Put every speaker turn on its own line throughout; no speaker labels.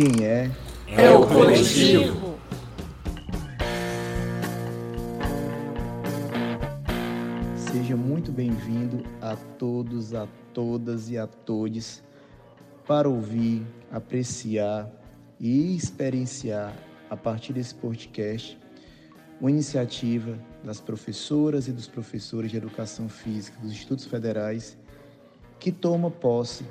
quem é?
É o coletivo.
Seja muito bem-vindo a todos, a todas e a todos para ouvir, apreciar e experienciar a partir desse podcast uma iniciativa das professoras e dos professores de educação física dos institutos federais que toma posse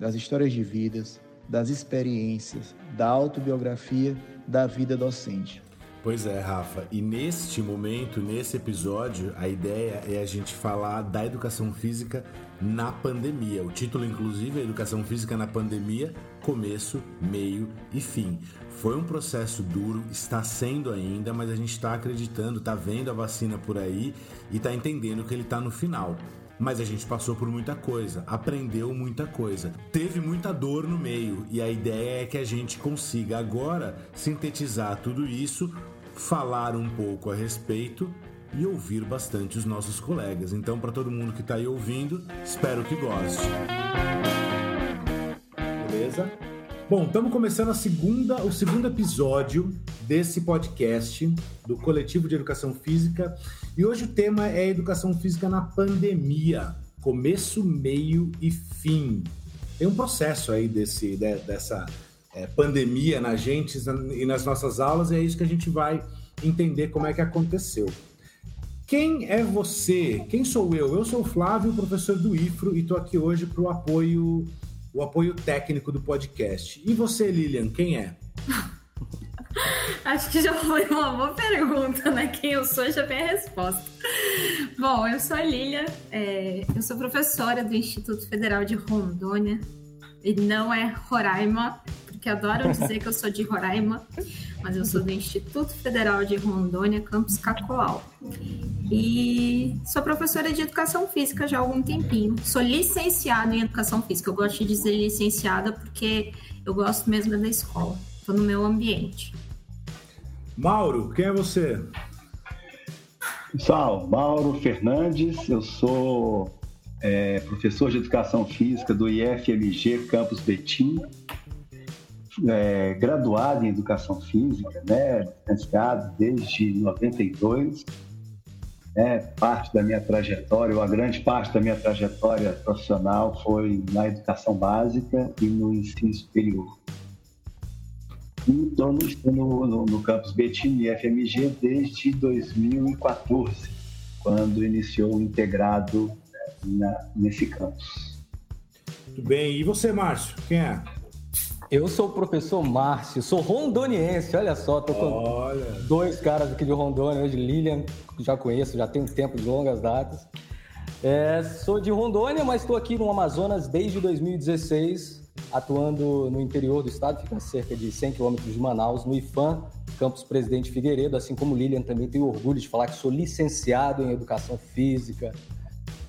das histórias de vidas, das experiências, da autobiografia da vida docente.
Pois é, Rafa. E neste momento, nesse episódio, a ideia é a gente falar da educação física na pandemia. O título, inclusive, é Educação Física na Pandemia, começo, meio e fim. Foi um processo duro, está sendo ainda, mas a gente está acreditando, está vendo a vacina por aí e está entendendo que ele está no final. Mas a gente passou por muita coisa, aprendeu muita coisa, teve muita dor no meio e a ideia é que a gente consiga agora sintetizar tudo isso, falar um pouco a respeito e ouvir bastante os nossos colegas. Então, para todo mundo que está aí ouvindo, espero que goste. Beleza? Bom, estamos começando a segunda, o segundo episódio desse podcast do Coletivo de Educação Física e hoje o tema é Educação Física na Pandemia, começo, meio e fim. Tem um processo aí desse, de, dessa é, pandemia na gente e nas nossas aulas e é isso que a gente vai entender como é que aconteceu. Quem é você? Quem sou eu? Eu sou o Flávio, professor do IFRO, e estou aqui hoje para o apoio o apoio técnico do podcast. E você, Lilian, quem é?
Acho que já foi uma boa pergunta, né? Quem eu sou já vem a resposta. Bom, eu sou a Lilian, é, eu sou professora do Instituto Federal de Rondônia, e não é Roraima, porque adoram dizer que eu sou de Roraima, mas eu sou do Instituto Federal de Rondônia, campus Cacoal. E sou professora de educação física já há algum tempinho. Sou licenciada em educação física. Eu gosto de dizer licenciada porque eu gosto mesmo da escola. Estou no meu ambiente.
Mauro, quem é você?
Pessoal, Mauro Fernandes, eu sou é, professor de educação física do IFMG Campus Betim, é, graduado em educação física, né, licenciado desde 92. Né, parte da minha trajetória, a grande parte da minha trajetória profissional foi na educação básica e no ensino superior. E estou no, no, no, campus Betim IFMG desde 2014, quando iniciou o integrado na, nesse campus.
Muito bem. E você, Márcio? Quem é?
Eu sou o professor Márcio, sou rondoniense, olha só, tô com olha. dois caras aqui de Rondônia, hoje Lilian, já conheço, já tenho tempo de longas datas. É, sou de Rondônia, mas estou aqui no Amazonas desde 2016, atuando no interior do estado, fica a cerca de 100 quilômetros de Manaus, no IFAM, Campus Presidente Figueiredo, assim como Lilian, também tenho orgulho de falar que sou licenciado em Educação Física,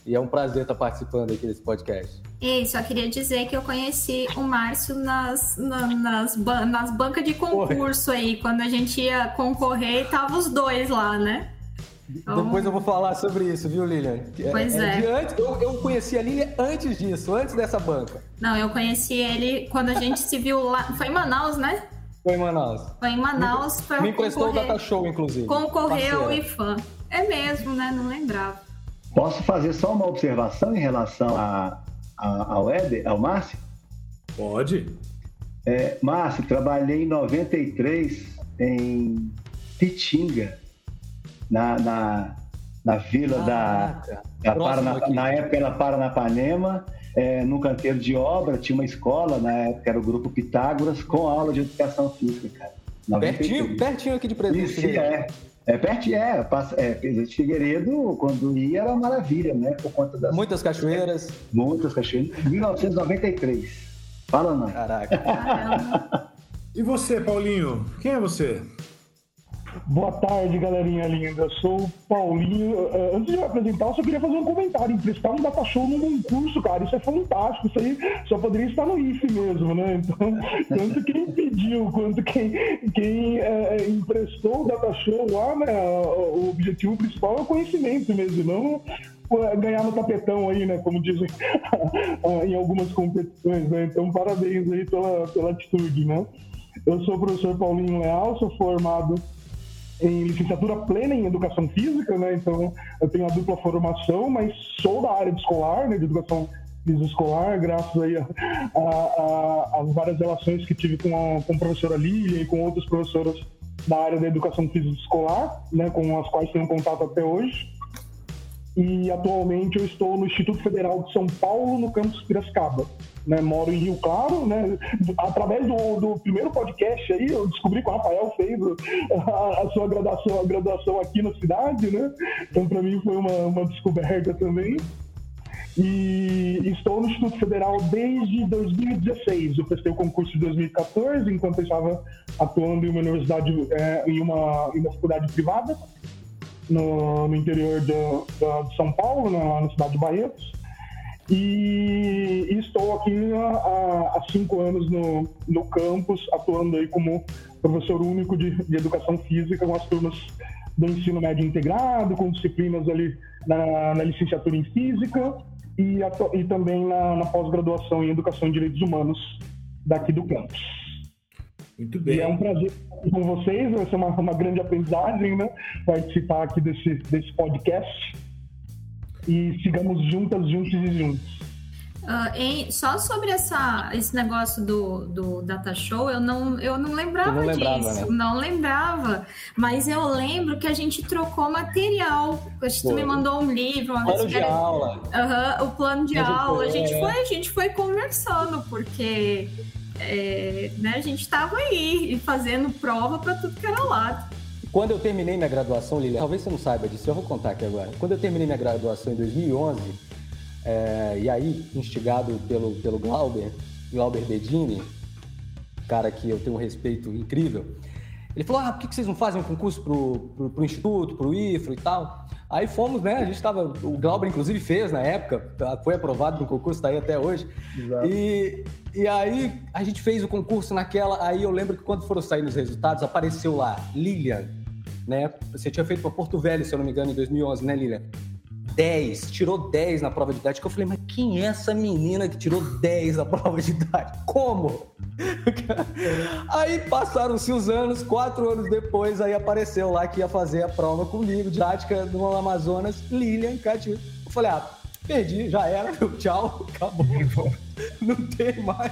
e é um prazer estar participando aqui desse podcast.
E só queria dizer que eu conheci o Márcio nas, na, nas, nas bancas de concurso Porra. aí, quando a gente ia concorrer e tava os dois lá, né?
Então... Depois eu vou falar sobre isso, viu, Lilian?
É, pois é. é.
Antes, eu, eu conheci a Lilian antes disso, antes dessa banca.
Não, eu conheci ele quando a gente se viu lá. Foi em Manaus, né?
Foi em Manaus.
Foi em Manaus.
Me, me emprestou o Data Show, inclusive.
Concorreu e fã. É mesmo, né? Não lembrava.
Posso fazer só uma observação em relação a, a, ao Éder, ao Márcio?
Pode.
É, Márcio, trabalhei em 93 em Pitinga, na, na, na vila ah, da, da Parana, na época era Paranapanema, é, no canteiro de obra, tinha uma escola, na época era o grupo Pitágoras, com aula de educação física, cara.
Pertinho, pertinho aqui de Presidente.
Isso, é. É perto, é, passa, é, Presidente Figueiredo, quando ia, era uma maravilha, né? Por conta das.
Muitas cachoeiras.
Muitas cachoeiras. 1993. Fala não.
Caraca. e você, Paulinho? Quem é você?
Boa tarde, galerinha linda. Eu sou o Paulinho. Eh, antes de me apresentar, eu só queria fazer um comentário. Emprestar um data show num concurso, cara. Isso é fantástico. Isso aí só poderia estar no IFE mesmo, né? Então, tanto quem pediu quanto quem, quem é, emprestou o data show lá, né? O objetivo principal é o conhecimento mesmo, não ganhar no tapetão aí, né? Como dizem em algumas competições, né? Então, parabéns aí pela, pela atitude, né? Eu sou o professor Paulinho Leal, sou formado em licenciatura plena em educação física, né? Então, eu tenho a dupla formação, mas sou da área de escolar, né? De educação física escolar, graças aí às várias relações que tive com a, com a professora Lília e com outras professoras da área da educação física escolar, né? Com as quais tenho contato até hoje e atualmente eu estou no Instituto Federal de São Paulo, no campus Piracicaba. Né, moro em Rio Claro, né? Através do, do, primeiro podcast aí, eu descobri que o Rafael fez a, a sua graduação, a graduação aqui na cidade, né? Então, para mim foi uma, uma descoberta também. E estou no Instituto Federal desde 2016. Eu prestei o concurso de 2014, enquanto eu estava atuando em uma universidade, é, em, uma, em uma faculdade privada no, no interior de, de, São Paulo, lá na cidade de Barretos. E, e estou aqui há, há, cinco anos no, no campus, atuando aí como professor único de, de educação física com as turmas do ensino médio integrado, com disciplinas ali na, na licenciatura em física e, e também na, na pós-graduação em educação e direitos humanos daqui do campus.
Muito bem.
E é um prazer estar com vocês, vai ser uma, uma grande aprendizagem, né? Participar aqui desse, desse podcast. E sigamos juntas, juntos e juntos.
Uh, em, só sobre essa, esse negócio do, do data show, eu não, eu não lembrava, não lembrava disso. Né? Não lembrava. Mas eu lembro que a gente trocou material. Acho que tu me mandou um livro. Uma
plano de era... aula.
Uhum, o plano de aula. A gente, foi, a gente foi conversando, porque é, né, a gente estava aí fazendo prova para tudo que era lado.
Quando eu terminei minha graduação, Lilian, talvez você não saiba disso, eu vou contar aqui agora. Quando eu terminei minha graduação em 2011, é, e aí, instigado pelo, pelo Glauber, Glauber Bedini, cara que eu tenho um respeito incrível, ele falou: ah, por que vocês não fazem um concurso pro, pro, pro Instituto, pro IFRO e tal? Aí fomos, né? A gente estava. O Glauber, inclusive, fez na época, tá, foi aprovado no concurso, está aí até hoje. Exato. E, e aí a gente fez o concurso naquela. Aí eu lembro que quando foram sair os resultados, apareceu lá, Lilian, né? Você tinha feito para Porto Velho, se eu não me engano, em 2011, né, Lilian? 10, tirou 10 na prova de didática. Eu falei, mas quem é essa menina que tirou 10 na prova de didática? Como? aí passaram-se os anos, quatro anos depois, aí apareceu lá que ia fazer a prova comigo, didática no Amazonas, Lilian Catinho. Eu falei, ah, perdi, já era, tchau, acabou. Não tem mais.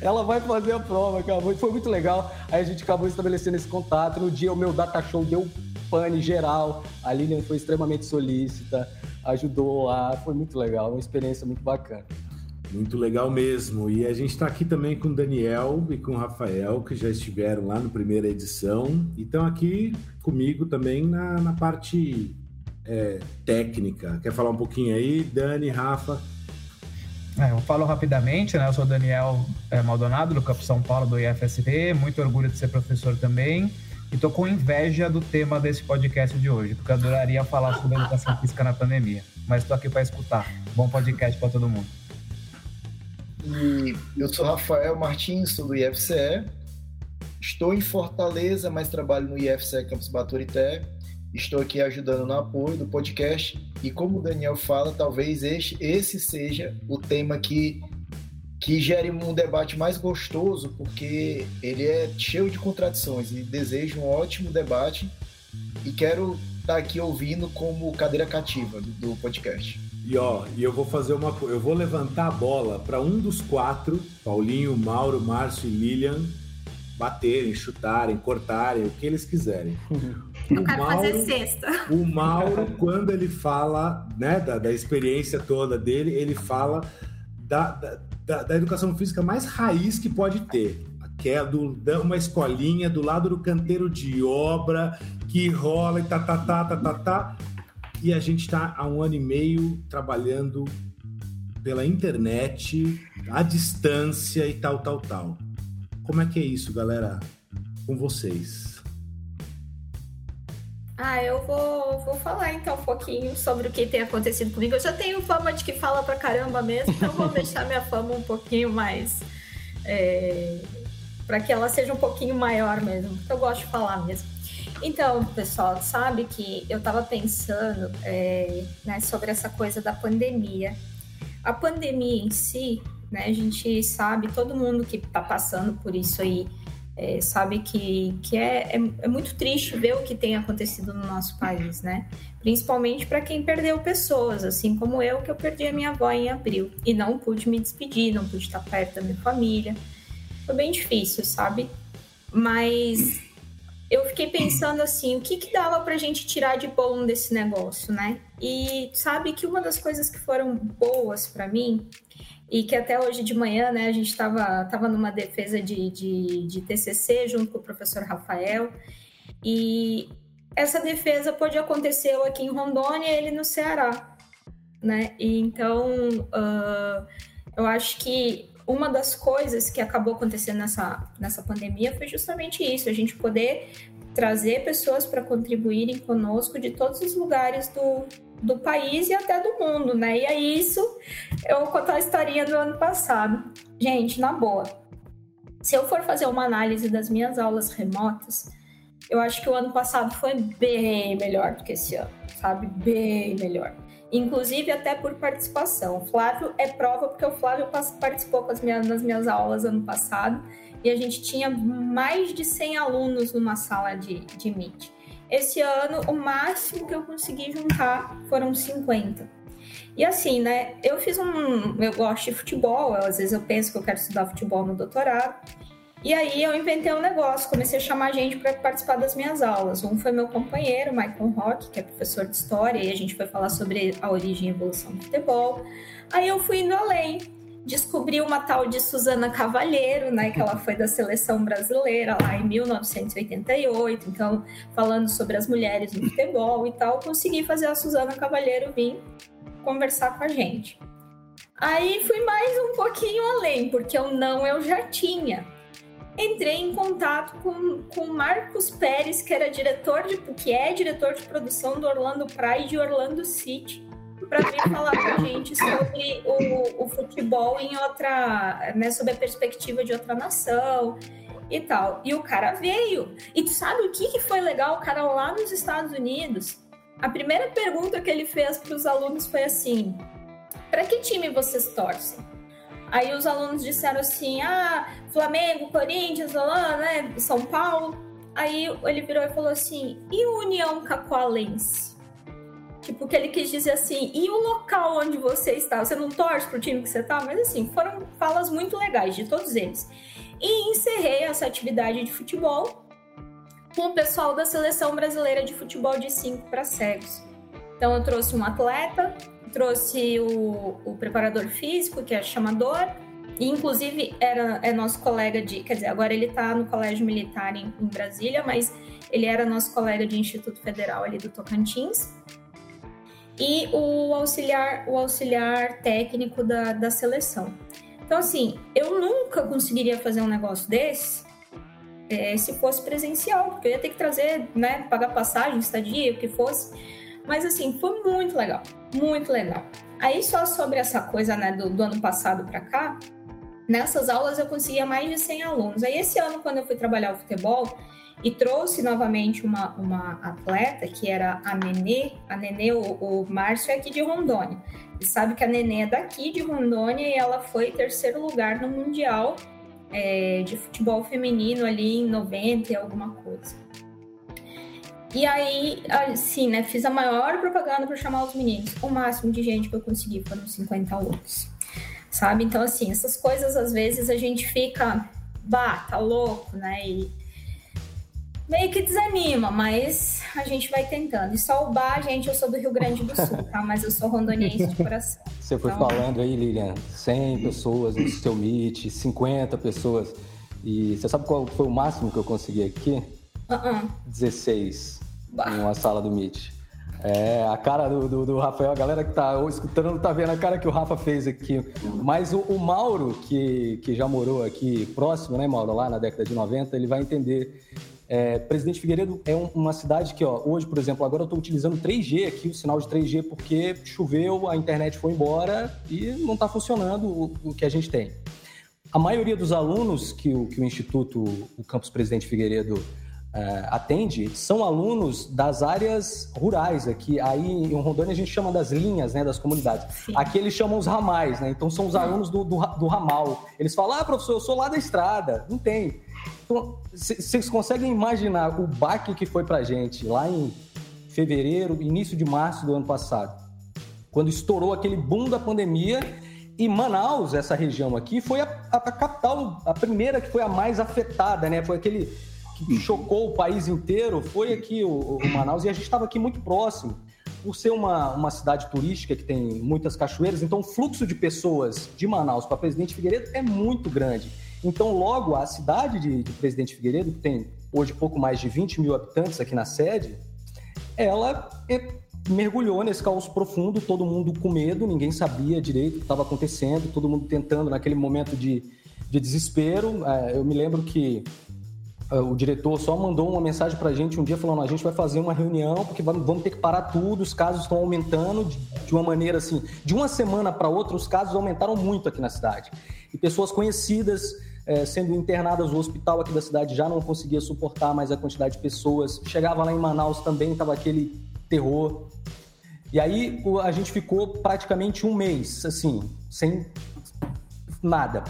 Ela vai fazer a prova, acabou. E foi muito legal. Aí a gente acabou estabelecendo esse contato. No dia o meu data show deu pane geral. A Lilian foi extremamente solícita ajudou lá, foi muito legal, uma experiência muito bacana.
Muito legal mesmo. E a gente está aqui também com o Daniel e com o Rafael, que já estiveram lá na primeira edição, e estão aqui comigo também na, na parte é, técnica. Quer falar um pouquinho aí, Dani, Rafa?
É, eu falo rapidamente, né? Eu sou Daniel é, Maldonado, do Campo São Paulo, do IFST, muito orgulho de ser professor também. E tô com inveja do tema desse podcast de hoje, porque eu adoraria falar sobre educação física na pandemia. Mas tô aqui para escutar. Bom podcast para todo mundo.
E eu sou Rafael Martins, sou do IFCE. Estou em Fortaleza, mas trabalho no IFCE Campus Baturité. Estou aqui ajudando no apoio do podcast. E como o Daniel fala, talvez este, esse seja o tema que que gere um debate mais gostoso, porque ele é cheio de contradições e desejo um ótimo debate e quero estar tá aqui ouvindo como cadeira cativa do, do podcast.
E ó, e eu vou fazer uma eu vou levantar a bola para um dos quatro, Paulinho, Mauro, Márcio e Lilian, baterem, chutarem, cortarem, o que eles quiserem.
Eu quero Mauro, fazer sexta.
O Mauro, quando ele fala, né, da, da experiência toda dele, ele fala da, da da, da, educação física mais raiz que pode ter. Que é do, uma escolinha do lado do canteiro de obra, que rola e tá, tá, tá, tá, tá, tá. E a gente está há um ano e meio trabalhando pela internet, à distância e tal, tal, tal. Como é que é isso, galera? Com vocês.
Ah, eu vou, vou falar então um pouquinho sobre o que tem acontecido comigo. Eu já tenho fama de que fala pra caramba mesmo, então vou deixar minha fama um pouquinho mais. É, para que ela seja um pouquinho maior mesmo. Eu gosto de falar mesmo. Então, pessoal, sabe que eu estava pensando é, né, sobre essa coisa da pandemia. A pandemia em si, né, a gente sabe, todo mundo que está passando por isso aí, é, sabe que, que é, é, é, muito triste ver o que tem acontecido no nosso país, né? Principalmente para quem perdeu pessoas, assim como eu, que eu perdi a minha avó em abril e não pude me despedir, não pude estar perto da minha família. Foi bem difícil, sabe? Mas eu fiquei pensando assim, o que que dava pra gente tirar de bom desse negócio, né? E sabe que uma das coisas que foram boas para mim e que até hoje de manhã, né, a gente estava tava numa defesa de, de, de TCC junto com o professor Rafael, e essa defesa pode acontecer aqui em Rondônia e ele no Ceará, né? E então, uh, eu acho que uma das coisas que acabou acontecendo nessa, nessa pandemia foi justamente isso, a gente poder trazer pessoas para contribuírem conosco de todos os lugares do, do país e até do mundo, né? E é isso, eu contar a historinha do ano passado. Gente, na boa, se eu for fazer uma análise das minhas aulas remotas, eu acho que o ano passado foi bem melhor do que esse ano, sabe? Bem melhor. Inclusive até por participação. O Flávio é prova porque o Flávio participou com as minhas, minhas aulas ano passado e a gente tinha mais de 100 alunos numa sala de, de Meet. Esse ano, o máximo que eu consegui juntar foram 50. E assim, né? Eu fiz um. Eu gosto de futebol, às vezes eu penso que eu quero estudar futebol no doutorado. E aí eu inventei um negócio, comecei a chamar gente para participar das minhas aulas. Um foi meu companheiro, Michael Rock, que é professor de história, e a gente foi falar sobre a origem e evolução do futebol. Aí eu fui indo além descobri uma tal de Suzana Cavalheiro, né, que ela foi da seleção brasileira lá em 1988, então falando sobre as mulheres no futebol e tal, consegui fazer a Suzana Cavalheiro vir conversar com a gente. Aí fui mais um pouquinho além, porque o não eu já tinha. Entrei em contato com, com Marcos Pérez, que era diretor de, que é diretor de produção do Orlando Pride e Orlando City para vir falar com a gente sobre o, o futebol em outra, né, sob a perspectiva de outra nação e tal. E o cara veio. E tu sabe o que, que foi legal? O cara lá nos Estados Unidos, a primeira pergunta que ele fez para os alunos foi assim: para que time vocês torcem? Aí os alunos disseram assim: ah, Flamengo, Corinthians, Holanda, né, São Paulo. Aí ele virou e falou assim: e União Cacoalense? Tipo, que ele quis dizer assim, e o local onde você está? Você não torce pro time que você tá? Mas assim, foram falas muito legais de todos eles. E encerrei essa atividade de futebol com o pessoal da seleção brasileira de futebol de 5 para cegos. Então eu trouxe um atleta, trouxe o, o preparador físico, que é chamador, e inclusive era, é nosso colega de. Quer dizer, agora ele está no Colégio Militar em, em Brasília, mas ele era nosso colega de Instituto Federal ali do Tocantins e o auxiliar, o auxiliar técnico da, da seleção. Então, assim, eu nunca conseguiria fazer um negócio desse é, se fosse presencial, porque eu ia ter que trazer, né, pagar passagem, estadia, o que fosse. Mas, assim, foi muito legal, muito legal. Aí, só sobre essa coisa, né, do, do ano passado para cá, nessas aulas eu conseguia mais de 100 alunos. Aí, esse ano, quando eu fui trabalhar o futebol, e trouxe novamente uma, uma atleta que era a Nenê. A Nenê, o, o Márcio é aqui de Rondônia. E sabe que a Nenê é daqui de Rondônia e ela foi terceiro lugar no Mundial é, de Futebol Feminino ali em 90 e alguma coisa. E aí, assim, né, fiz a maior propaganda para chamar os meninos. O máximo de gente que eu consegui foram 50 alunos. Sabe? Então, assim, essas coisas às vezes a gente fica, bah, tá louco, né? E, meio que desanima, mas a gente vai tentando. E só o bar, gente, eu sou do Rio Grande do Sul, tá? Mas eu sou rondoniense de coração.
Você foi então... falando aí, Lilian, 100 pessoas no seu Meet, 50 pessoas. E você sabe qual foi o máximo que eu consegui aqui? Uh -uh. 16 bah. em uma sala do Meet. É, a cara do, do, do, Rafael, a galera que tá escutando tá vendo a cara que o Rafa fez aqui. Mas o, o, Mauro, que, que já morou aqui próximo, né, Mauro, lá na década de 90, ele vai entender é, Presidente Figueiredo é um, uma cidade que, ó, hoje, por exemplo, agora eu estou utilizando 3G aqui, o sinal de 3G, porque choveu, a internet foi embora e não está funcionando o, o, que a gente tem. A maioria dos alunos que o, que o Instituto, o Campus Presidente Figueiredo é, atende são alunos das áreas rurais aqui. Aí em Rondônia a gente chama das linhas, né, das comunidades. Sim. Aqui eles chamam os ramais, né? Então são os alunos do, do, do ramal. Eles falam, ah, professor, eu sou lá da estrada. Não tem. Então, vocês conseguem imaginar o baque que foi pra gente lá em fevereiro, início de março do ano passado, quando estourou aquele boom da pandemia e Manaus, essa região aqui, foi a, a, a capital, a primeira que foi a mais afetada, né? Foi aquele que chocou o país inteiro foi aqui o, o Manaus e a gente estava aqui muito próximo. Por ser uma, uma cidade turística que tem muitas cachoeiras, então o fluxo de pessoas de Manaus para Presidente Figueiredo é muito grande. Então, logo, a cidade de, de Presidente Figueiredo, que tem hoje pouco mais de 20 mil habitantes aqui na sede, ela é, mergulhou nesse caos profundo, todo mundo com medo, ninguém sabia direito o que estava acontecendo, todo mundo tentando naquele momento de, de desespero. É, eu me lembro que ah, o diretor só mandou uma mensagem para a gente um dia falando: a gente vai fazer uma reunião porque vamos ter que parar tudo, os casos estão aumentando de uma maneira assim, de uma semana para outra, os casos aumentaram muito aqui na cidade. E pessoas conhecidas é, sendo internadas, o hospital aqui da cidade já não conseguia suportar mais a quantidade de pessoas. Chegava lá em Manaus também, estava aquele terror. E aí a gente ficou praticamente um mês, assim, sem nada,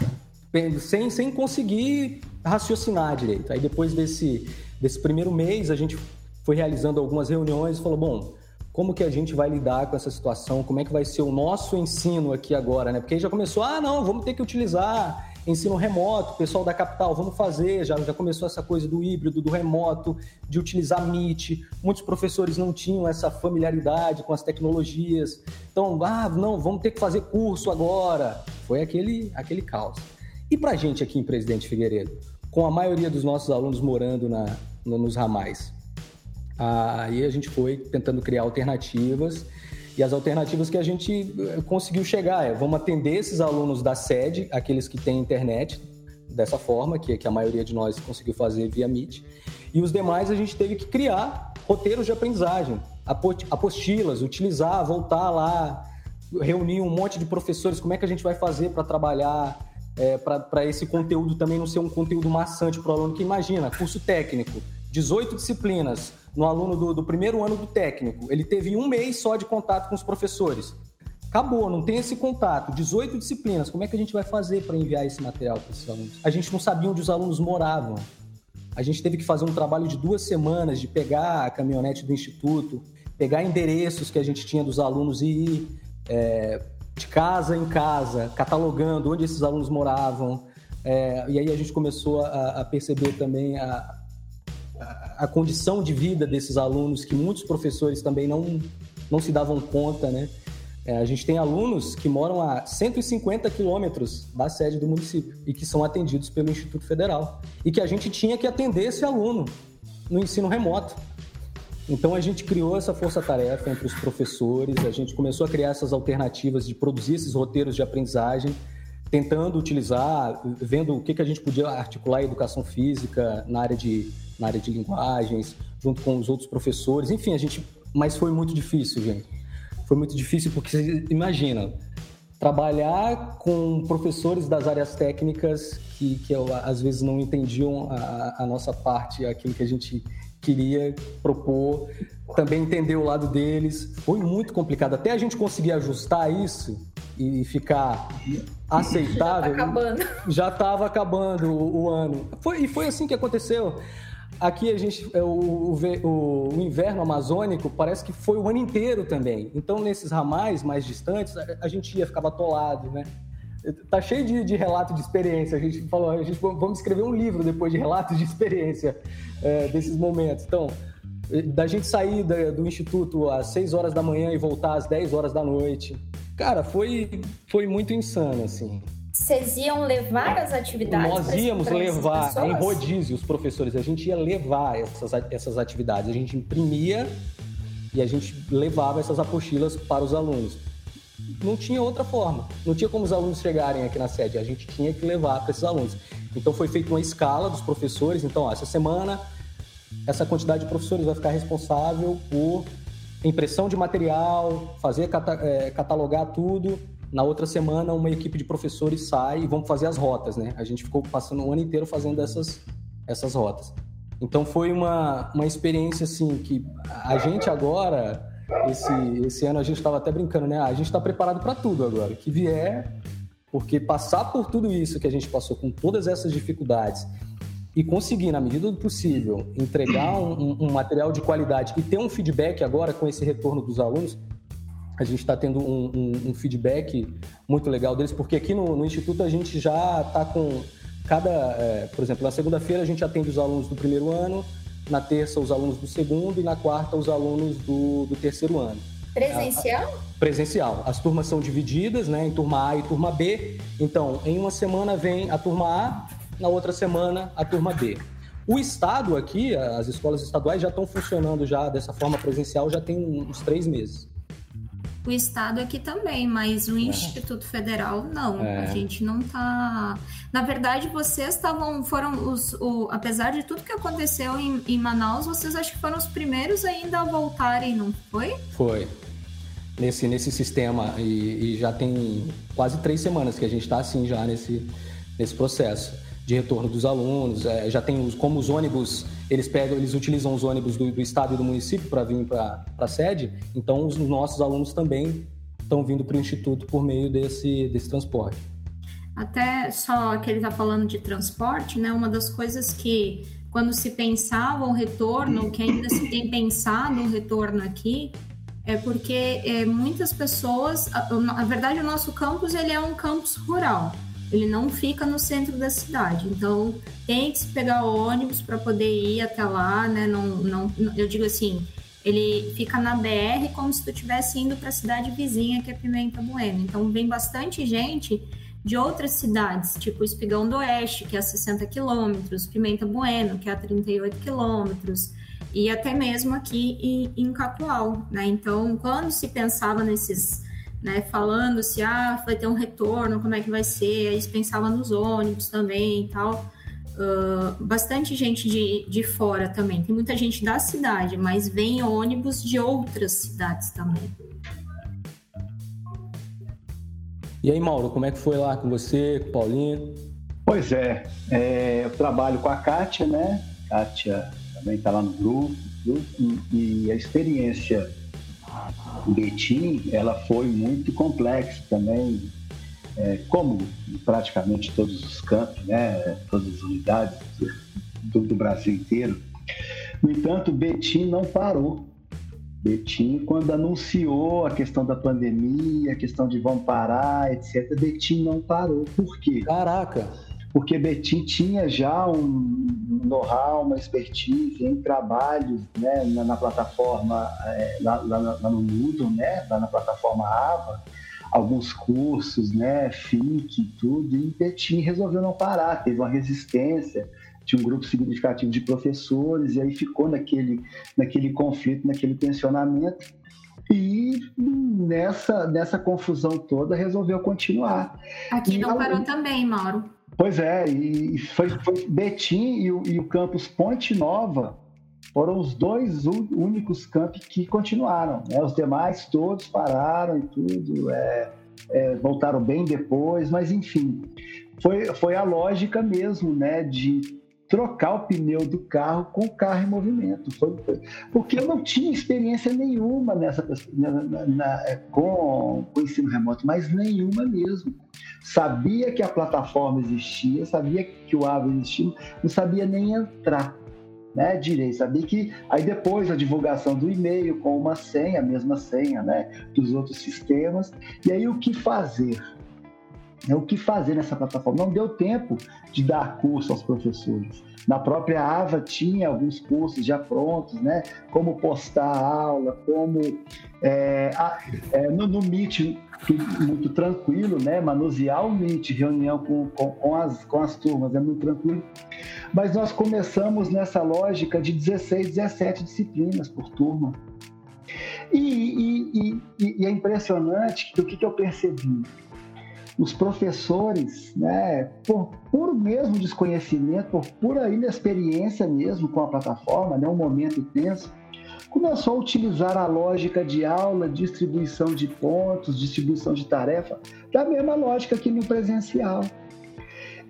sem, sem conseguir raciocinar direito. Aí depois desse, desse primeiro mês, a gente foi realizando algumas reuniões e falou, bom, como que a gente vai lidar com essa situação? Como é que vai ser o nosso ensino aqui agora, né? Porque aí já começou, ah, não, vamos ter que utilizar ensino remoto, pessoal da capital, vamos fazer, já, já começou essa coisa do híbrido, do remoto, de utilizar Meet. Muitos professores não tinham essa familiaridade com as tecnologias. Então, ah, não, vamos ter que fazer curso agora. Foi aquele, aquele caos. E para a gente aqui em Presidente Figueiredo? com a maioria dos nossos alunos morando na, no, nos ramais. Aí a gente foi tentando criar alternativas e as alternativas que a gente eh, conseguiu chegar é vamos atender esses alunos da sede, aqueles que têm internet, dessa forma, que, que a maioria de nós conseguiu fazer via Meet, e os demais a gente teve que criar roteiros de aprendizagem, apostilas, utilizar, voltar lá, reunir um monte de professores, como é que a gente vai fazer para trabalhar é, para esse conteúdo também não ser um conteúdo maçante para o aluno que imagina, curso técnico, 18 disciplinas no aluno do, do, primeiro ano do técnico, ele teve um mês só de contato com os professores. Acabou, não tem esse contato, 18 disciplinas, como é que a gente vai fazer para enviar esse material para esses alunos? A gente não sabia onde os alunos moravam. A gente teve que fazer um trabalho de duas semanas de pegar a caminhonete do instituto, pegar endereços que a gente tinha dos alunos e ir é, de casa em casa, catalogando onde esses alunos moravam. É, e aí a gente começou a, a perceber também a, a, condição de vida desses alunos, que muitos professores também não, não se davam conta, né? É, a gente tem alunos que moram a 150 quilômetros da sede do município e que são atendidos pelo Instituto Federal. E que a gente tinha que atender esse aluno no ensino remoto. Então a gente criou essa força-tarefa entre os professores, a gente começou a criar essas alternativas de produzir esses roteiros de aprendizagem, tentando utilizar, vendo o que, que a gente podia articular a educação física na área de, na área de linguagens, junto com os outros professores, enfim, a gente. Mas foi muito difícil, gente. Foi muito difícil porque você imagina trabalhar com professores das áreas técnicas que, que às vezes não entendiam a, a nossa parte, aquilo que a gente queria propor, também entender o lado deles. Foi muito complicado. Até a gente conseguir ajustar isso e ficar aceitável.
Já tá acabando.
Já estava acabando o, o, ano. Foi, e foi assim que aconteceu. Aqui a gente, é, o, o, o, inverno amazônico parece que foi o ano inteiro também. Então, nesses ramais mais distantes, a, a gente ia, ficava atolado, né? Tá cheio de, de relato de experiência. A gente falou, a gente vamos escrever um livro depois de relatos de experiência é, desses momentos. Então, da gente sair do instituto às 6 horas da manhã e voltar às 10 horas da noite. Cara, foi, foi muito insano, assim.
Vocês iam levar as atividades?
Nós íamos levar em rodízio os professores. A gente ia levar essas, essas atividades. A gente imprimia e a gente levava essas apostilas para os alunos não tinha outra forma. Não tinha como os alunos chegarem aqui na sede. A gente tinha que levar para esses alunos. Então foi feita uma escala dos professores. Então, ó, essa semana, essa quantidade de professores vai ficar responsável por impressão de material, fazer é, catalogar tudo. Na outra semana, uma equipe de professores sai e vamos fazer as rotas, né? A gente ficou passando o ano inteiro fazendo essas, essas rotas. Então foi uma, uma experiência assim que a gente agora, esse, esse ano a gente estava até brincando, né? A gente está preparado para tudo agora. Que vier, porque passar por tudo isso que a gente passou com todas essas dificuldades e conseguir, na medida do possível, entregar um, um, material de qualidade e ter um feedback agora com esse retorno dos alunos, a gente está tendo um, um, feedback muito legal deles, porque aqui no, no Instituto a gente já está com cada, é, por exemplo, na segunda-feira a gente atende os alunos do primeiro ano, na terça os alunos do segundo e na quarta os alunos do, do terceiro ano.
Presencial?
A, presencial. As turmas são divididas, né, em turma A e turma B. Então, em uma semana vem a turma A, na outra semana a turma B. O estado aqui, as escolas estaduais já estão funcionando já dessa forma presencial já tem uns três meses.
O estado aqui também, mas o é. Instituto Federal não. É. A gente não tá. Na verdade, vocês estavam, foram os, o, apesar de tudo que aconteceu em, em Manaus, vocês acho que foram os primeiros ainda a voltarem, não foi?
Foi. Nesse, nesse sistema e, e já tem quase três semanas que a gente está assim já nesse, nesse processo de retorno dos alunos. É, já tem os, como os ônibus, eles pegam, eles utilizam os ônibus do, do estado e do município para vir para a sede, então os nossos alunos também estão vindo para o instituto por meio desse, desse transporte.
Até só que ele está falando de transporte, né? Uma das coisas que quando se pensava o retorno, que ainda se tem pensado o retorno aqui, é porque é, muitas pessoas, na verdade o nosso campus ele é um campus rural ele não fica no centro da cidade. Então, tem que se pegar ônibus para poder ir até lá, né? Não, não, eu digo assim, ele fica na BR como se tu estivesse indo para a cidade vizinha, que é Pimenta Bueno. Então, vem bastante gente de outras cidades, tipo Espigão do Oeste, que é a 60 quilômetros, Pimenta Bueno, que é a 38 quilômetros, e até mesmo aqui em Cacoal, né? Então, quando se pensava nesses né, falando se ah, vai ter um retorno, como é que vai ser, aí eles pensavam nos ônibus também e tal. Uh, bastante gente de, de fora também. Tem muita gente da cidade, mas vem ônibus de outras cidades também.
E aí, Mauro, como é que foi lá com você, com o Paulinho?
Pois é, é, eu trabalho com a Kátia, né? Kátia também está lá no grupo, e a experiência Betim, ela foi muito complexa também, é, como praticamente todos os campos, né, todas as unidades do, do Brasil inteiro. No entanto, Betim não parou. Betim, quando anunciou a questão da pandemia, a questão de vão parar, etc., Betim não parou. Por quê?
Caraca!
porque Betim tinha já um know-how, uma expertise em trabalhos né, na, na plataforma, é, lá, lá, lá, no Moodle, né, lá na plataforma AVA, alguns cursos, né, FIC e tudo, e Betim resolveu não parar, teve uma resistência, tinha um grupo significativo de professores, e aí ficou naquele, naquele conflito, naquele tensionamento, e nessa, nessa confusão toda resolveu continuar.
Aqui não parou também, Mauro.
Pois é, e foi, foi Betim e o, e o campus Ponte Nova foram os dois únicos campos que continuaram. Né? Os demais todos pararam e tudo, é, é, voltaram bem depois, mas enfim, foi, foi a lógica mesmo, né, de trocar o pneu do carro com o carro em movimento. Foi, porque eu não tinha experiência nenhuma nessa na, na, na, com, com o ensino remoto, mas nenhuma mesmo. Sabia que a plataforma existia, sabia que o AVE existia, não sabia nem entrar né, direito. Sabia que aí depois a divulgação do e-mail com uma senha, a mesma senha né, dos outros sistemas, e aí o que fazer? É o que fazer nessa plataforma. Não deu tempo de dar curso aos professores. Na própria AVA tinha alguns cursos já prontos, né? Como postar a aula, como é, é, no, no Meet muito tranquilo, né? Manusear o Meet, reunião com, com, com, as, com as turmas, é muito tranquilo. Mas nós começamos nessa lógica de 16, 17 disciplinas por turma. E, e, e, e é impressionante que o que, que eu percebi? Os professores, né, por puro mesmo desconhecimento, por pura inexperiência mesmo com a plataforma, né, um momento tenso, começou a utilizar a lógica de aula, distribuição de pontos, distribuição de tarefa, da mesma lógica que no presencial.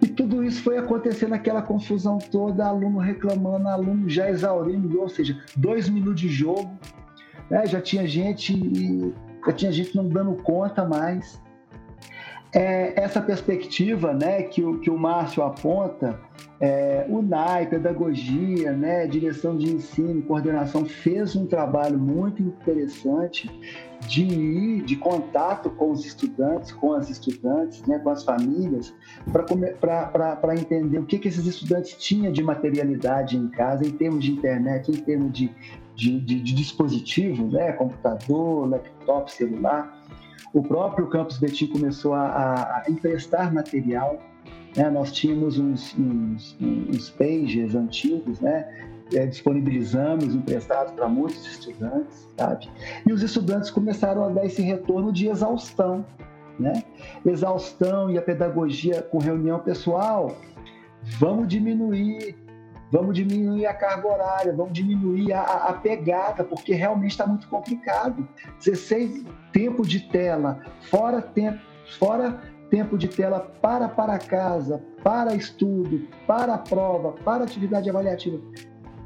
E tudo isso foi acontecendo aquela confusão toda, aluno reclamando, aluno já exaurindo, ou seja, dois minutos de jogo, né? já tinha gente, já tinha gente não dando conta mais. É, essa perspectiva né, que, o, que o Márcio aponta, é, o NAI, pedagogia, né, direção de ensino, coordenação, fez um trabalho muito interessante de ir, de contato com os estudantes, com as estudantes, né, com as famílias, para entender o que, que esses estudantes tinham de materialidade em casa, em termos de internet, em termos de, de, de, de dispositivo, né, computador, laptop, celular o próprio Campus Betim começou a, a, emprestar material. Né? Nós tínhamos uns, uns, uns pages antigos, né? É, disponibilizamos, emprestados para muitos estudantes, sabe? E os estudantes começaram a dar esse retorno de exaustão, né? Exaustão e a pedagogia com reunião pessoal. Vamos diminuir vamos diminuir a carga horária, vamos diminuir a, a pegada, porque realmente está muito complicado. 16 tempo de tela, fora tempo, fora tempo de tela para para casa, para estudo, para prova, para atividade avaliativa.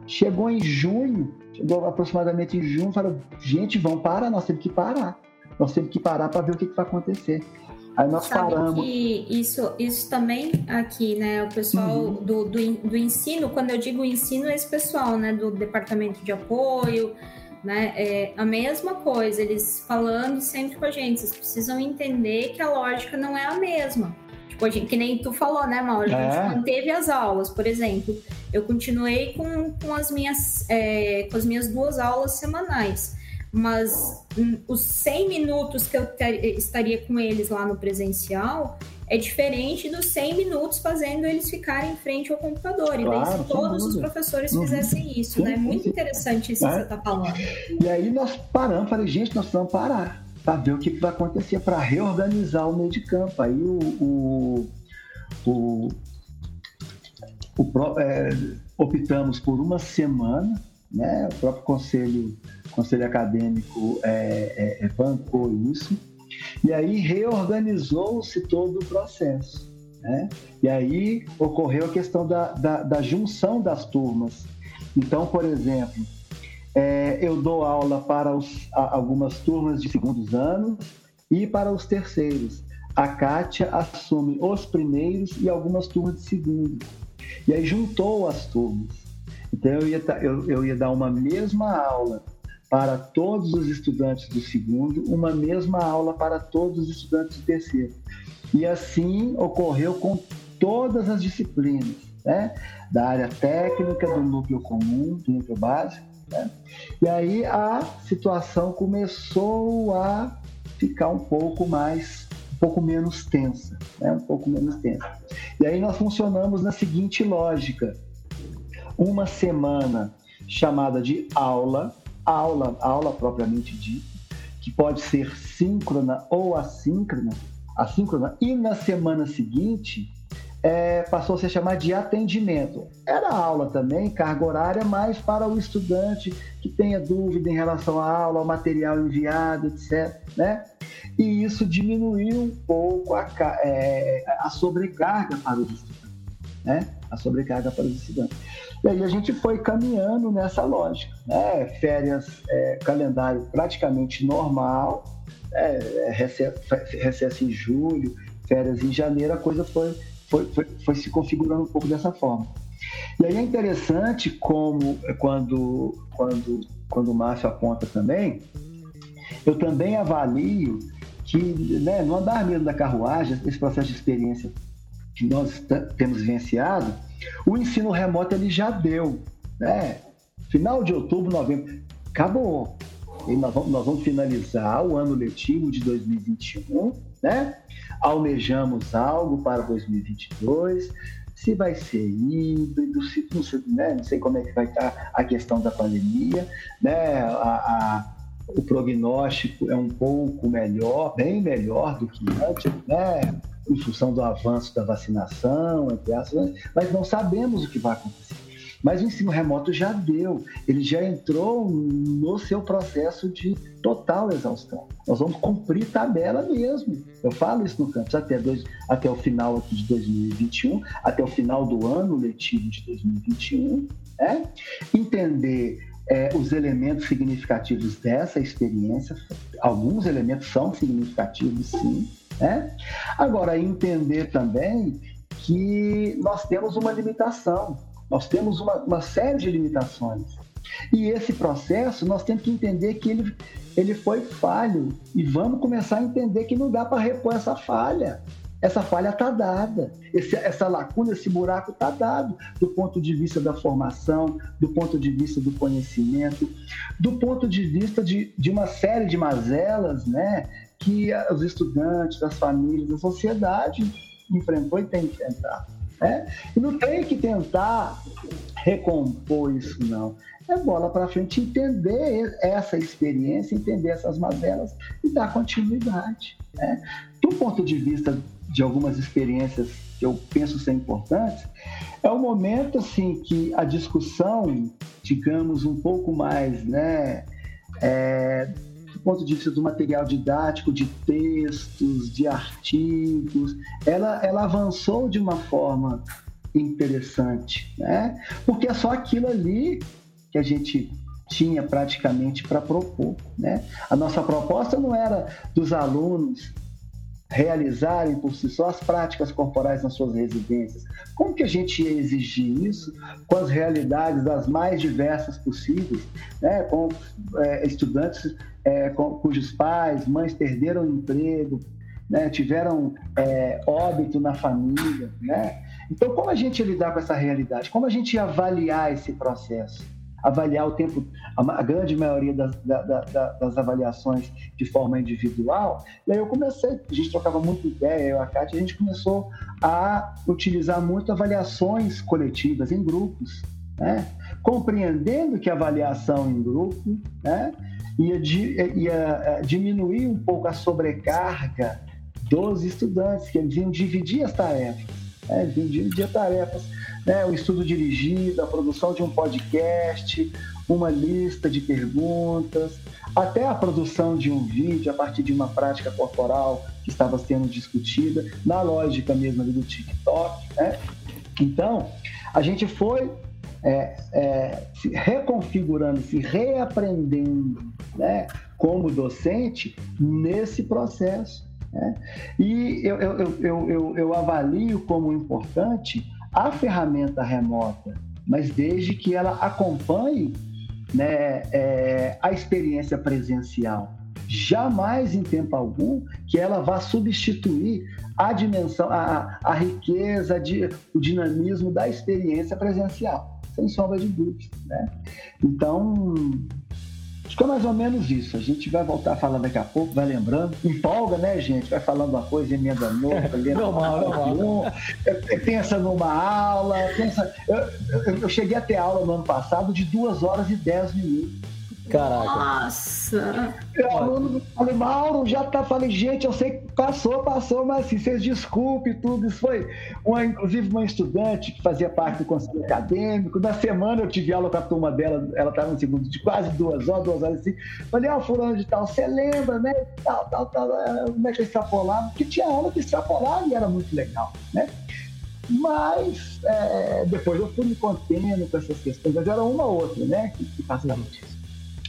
Chegou em junho, chegou aproximadamente em junho, falou, gente, vamos parar, nós temos que parar. Nós temos que parar para ver o que, que vai acontecer. Aí nós Sabe paramos.
que isso, isso também aqui, né? O pessoal uhum. do, do, do, ensino, quando eu digo ensino, é esse pessoal, né? Do departamento de apoio, né? É a mesma coisa, eles falando sempre com a gente, vocês precisam entender que a lógica não é a mesma. Tipo, a gente, que nem tu falou, né, Mauro? A gente é. manteve as aulas, por exemplo. Eu continuei com, com, as minhas, é, com as minhas duas aulas semanais mas hum, os 100 minutos que eu estaria com eles lá no presencial é diferente dos 100 minutos fazendo eles ficarem em frente ao computador. E daí, se todos os professores uhum. fizessem isso, sim, né? Muito sim. interessante isso é. que você está falando.
E aí nós paramos, falei, gente, nós vamos parar para ver o que, que vai acontecer, para reorganizar o meio de campo. Aí o, o, o, o é, optamos por uma semana, né? O próprio conselho conselho acadêmico é, é, é, bancou isso, e aí reorganizou-se todo o processo. Né? E aí ocorreu a questão da, da, da junção das turmas. Então, por exemplo, é, eu dou aula para os, algumas turmas de segundos anos e para os terceiros. A Kátia assume os primeiros e algumas turmas de segundo. E aí juntou as turmas. Então eu ia, eu, eu ia dar uma mesma aula para todos os estudantes do segundo, uma mesma aula para todos os estudantes do terceiro. E assim ocorreu com todas as disciplinas, né? da área técnica, do núcleo comum, do núcleo básico. Né? E aí a situação começou a ficar um pouco mais, um pouco menos tensa, né? um pouco menos tensa. E aí nós funcionamos na seguinte lógica: uma semana chamada de aula, aula, aula propriamente dita, que pode ser síncrona ou assíncrona, assíncrona, e na semana seguinte é, passou a se chamar de atendimento. Era aula também, carga horária, mas para o estudante que tenha dúvida em relação à aula, ao material enviado, etc. Né? E isso diminuiu um pouco a, é, a sobrecarga para os estudantes. Né? A sobrecarga para os estudantes. E aí a gente foi caminhando nessa lógica, né? Férias, é, calendário praticamente normal, é, recesso, recesso em julho, férias em janeiro, a coisa foi, foi, foi, foi se configurando um pouco dessa forma. E aí é interessante como quando, quando, quando o Márcio aponta também, eu também avalio que né, no andar mesmo da carruagem, esse processo de experiência que nós temos vivenciado, o ensino remoto ele já deu, né? Final de outubro, novembro, acabou. E nós vamos, nós vamos finalizar o ano letivo de 2021, né? Almejamos algo para 2022. Se vai ser híbrido, se não sei, né? não sei como é que vai estar a questão da pandemia, né? A, a, o prognóstico é um pouco melhor, bem melhor do que antes, né? Em função do avanço da vacinação, entre aspas, mas não sabemos o que vai acontecer. Mas o ensino remoto já deu, ele já entrou no seu processo de total exaustão. Nós vamos cumprir tabela mesmo. Eu falo isso no campus até, dois, até o final aqui de 2021, até o final do ano letivo de 2021. Né? Entender é, os elementos significativos dessa experiência, alguns elementos são significativos, sim. Né? Agora, entender também que nós temos uma limitação, nós temos uma, uma série de limitações. E esse processo, nós temos que entender que ele, ele foi falho. E vamos começar a entender que não dá para repor essa falha. Essa falha está dada, esse, essa lacuna, esse buraco está dado do ponto de vista da formação, do ponto de vista do conhecimento, do ponto de vista de, de uma série de mazelas né, que os estudantes, as famílias, a sociedade enfrentou e tem enfrentado. Né? E não tem que tentar recompor isso, não. É bola para frente entender essa experiência, entender essas mazelas e dar continuidade. Né? Do ponto de vista de algumas experiências que eu penso ser importantes, é o momento assim que a discussão, digamos, um pouco mais, né, é, ponto de vista do material didático, de textos, de artigos, ela, ela avançou de uma forma interessante, né? Porque é só aquilo ali que a gente tinha praticamente para propor, né? A nossa proposta não era dos alunos realizarem por si só as práticas corporais nas suas residências. Como que a gente ia exigir isso com as realidades das mais diversas possíveis, né? com é, estudantes é, com, cujos pais, mães perderam o emprego, né? tiveram é, óbito na família, né? Então, como a gente ia lidar com essa realidade? Como a gente ia avaliar esse processo? Avaliar o tempo, a, grande maioria das, da, da, das avaliações de forma individual. E aí eu comecei, a gente trocava muito ideia, eu e a Kátia, a gente começou a utilizar muito avaliações coletivas em grupos, né? compreendendo que a avaliação em grupo né? ia, ia eh, diminuir um pouco a sobrecarga dos estudantes, que eles iam dividir as tarefas, né? eles iam dividir as tarefas né, o estudo dirigido, a produção de um podcast, uma lista de perguntas, até a produção de um vídeo a partir de uma prática corporal que estava sendo discutida, na lógica mesmo do TikTok. Né? Então, a gente foi é, é, se reconfigurando, se reaprendendo né, como docente nesse processo. Né? E eu, eu, eu, eu, eu avalio como importante a ferramenta remota, mas desde que ela acompanhe né, é, a experiência presencial. Jamais em tempo algum que ela vá substituir a dimensão, a, a riqueza, de, o dinamismo da experiência presencial, sem sombra de dúvida. Né? Então, Que é mais ou menos isso. A gente vai voltar a falar daqui a pouco, vai lembrando. Empolga, né, gente? Vai falando uma coisa, emenda outra, lembra normal, normal. Pensa numa aula, pensa. Eu, eu, eu cheguei a ter aula no ano passado de duas horas e dez minutos.
Caraca.
Nossa.
O aluno falei, Mauro, já tá. Falei, gente, eu sei que passou, passou, mas assim, vocês desculpem tudo. Isso foi, uma, inclusive, uma estudante que fazia parte do conselho acadêmico. Na semana eu tive aula com a turma dela, ela estava no segundo de quase duas horas, duas horas assim. Falei, ó, oh, fulano de tal, você lembra, né? Tal, tal, tal, é, como é que eu extrapolava? Porque tinha aula que extrapolava e era muito legal, né? Mas é, depois eu fui me contendo com essas questões, mas era uma ou outra, né? Que, que passava disso.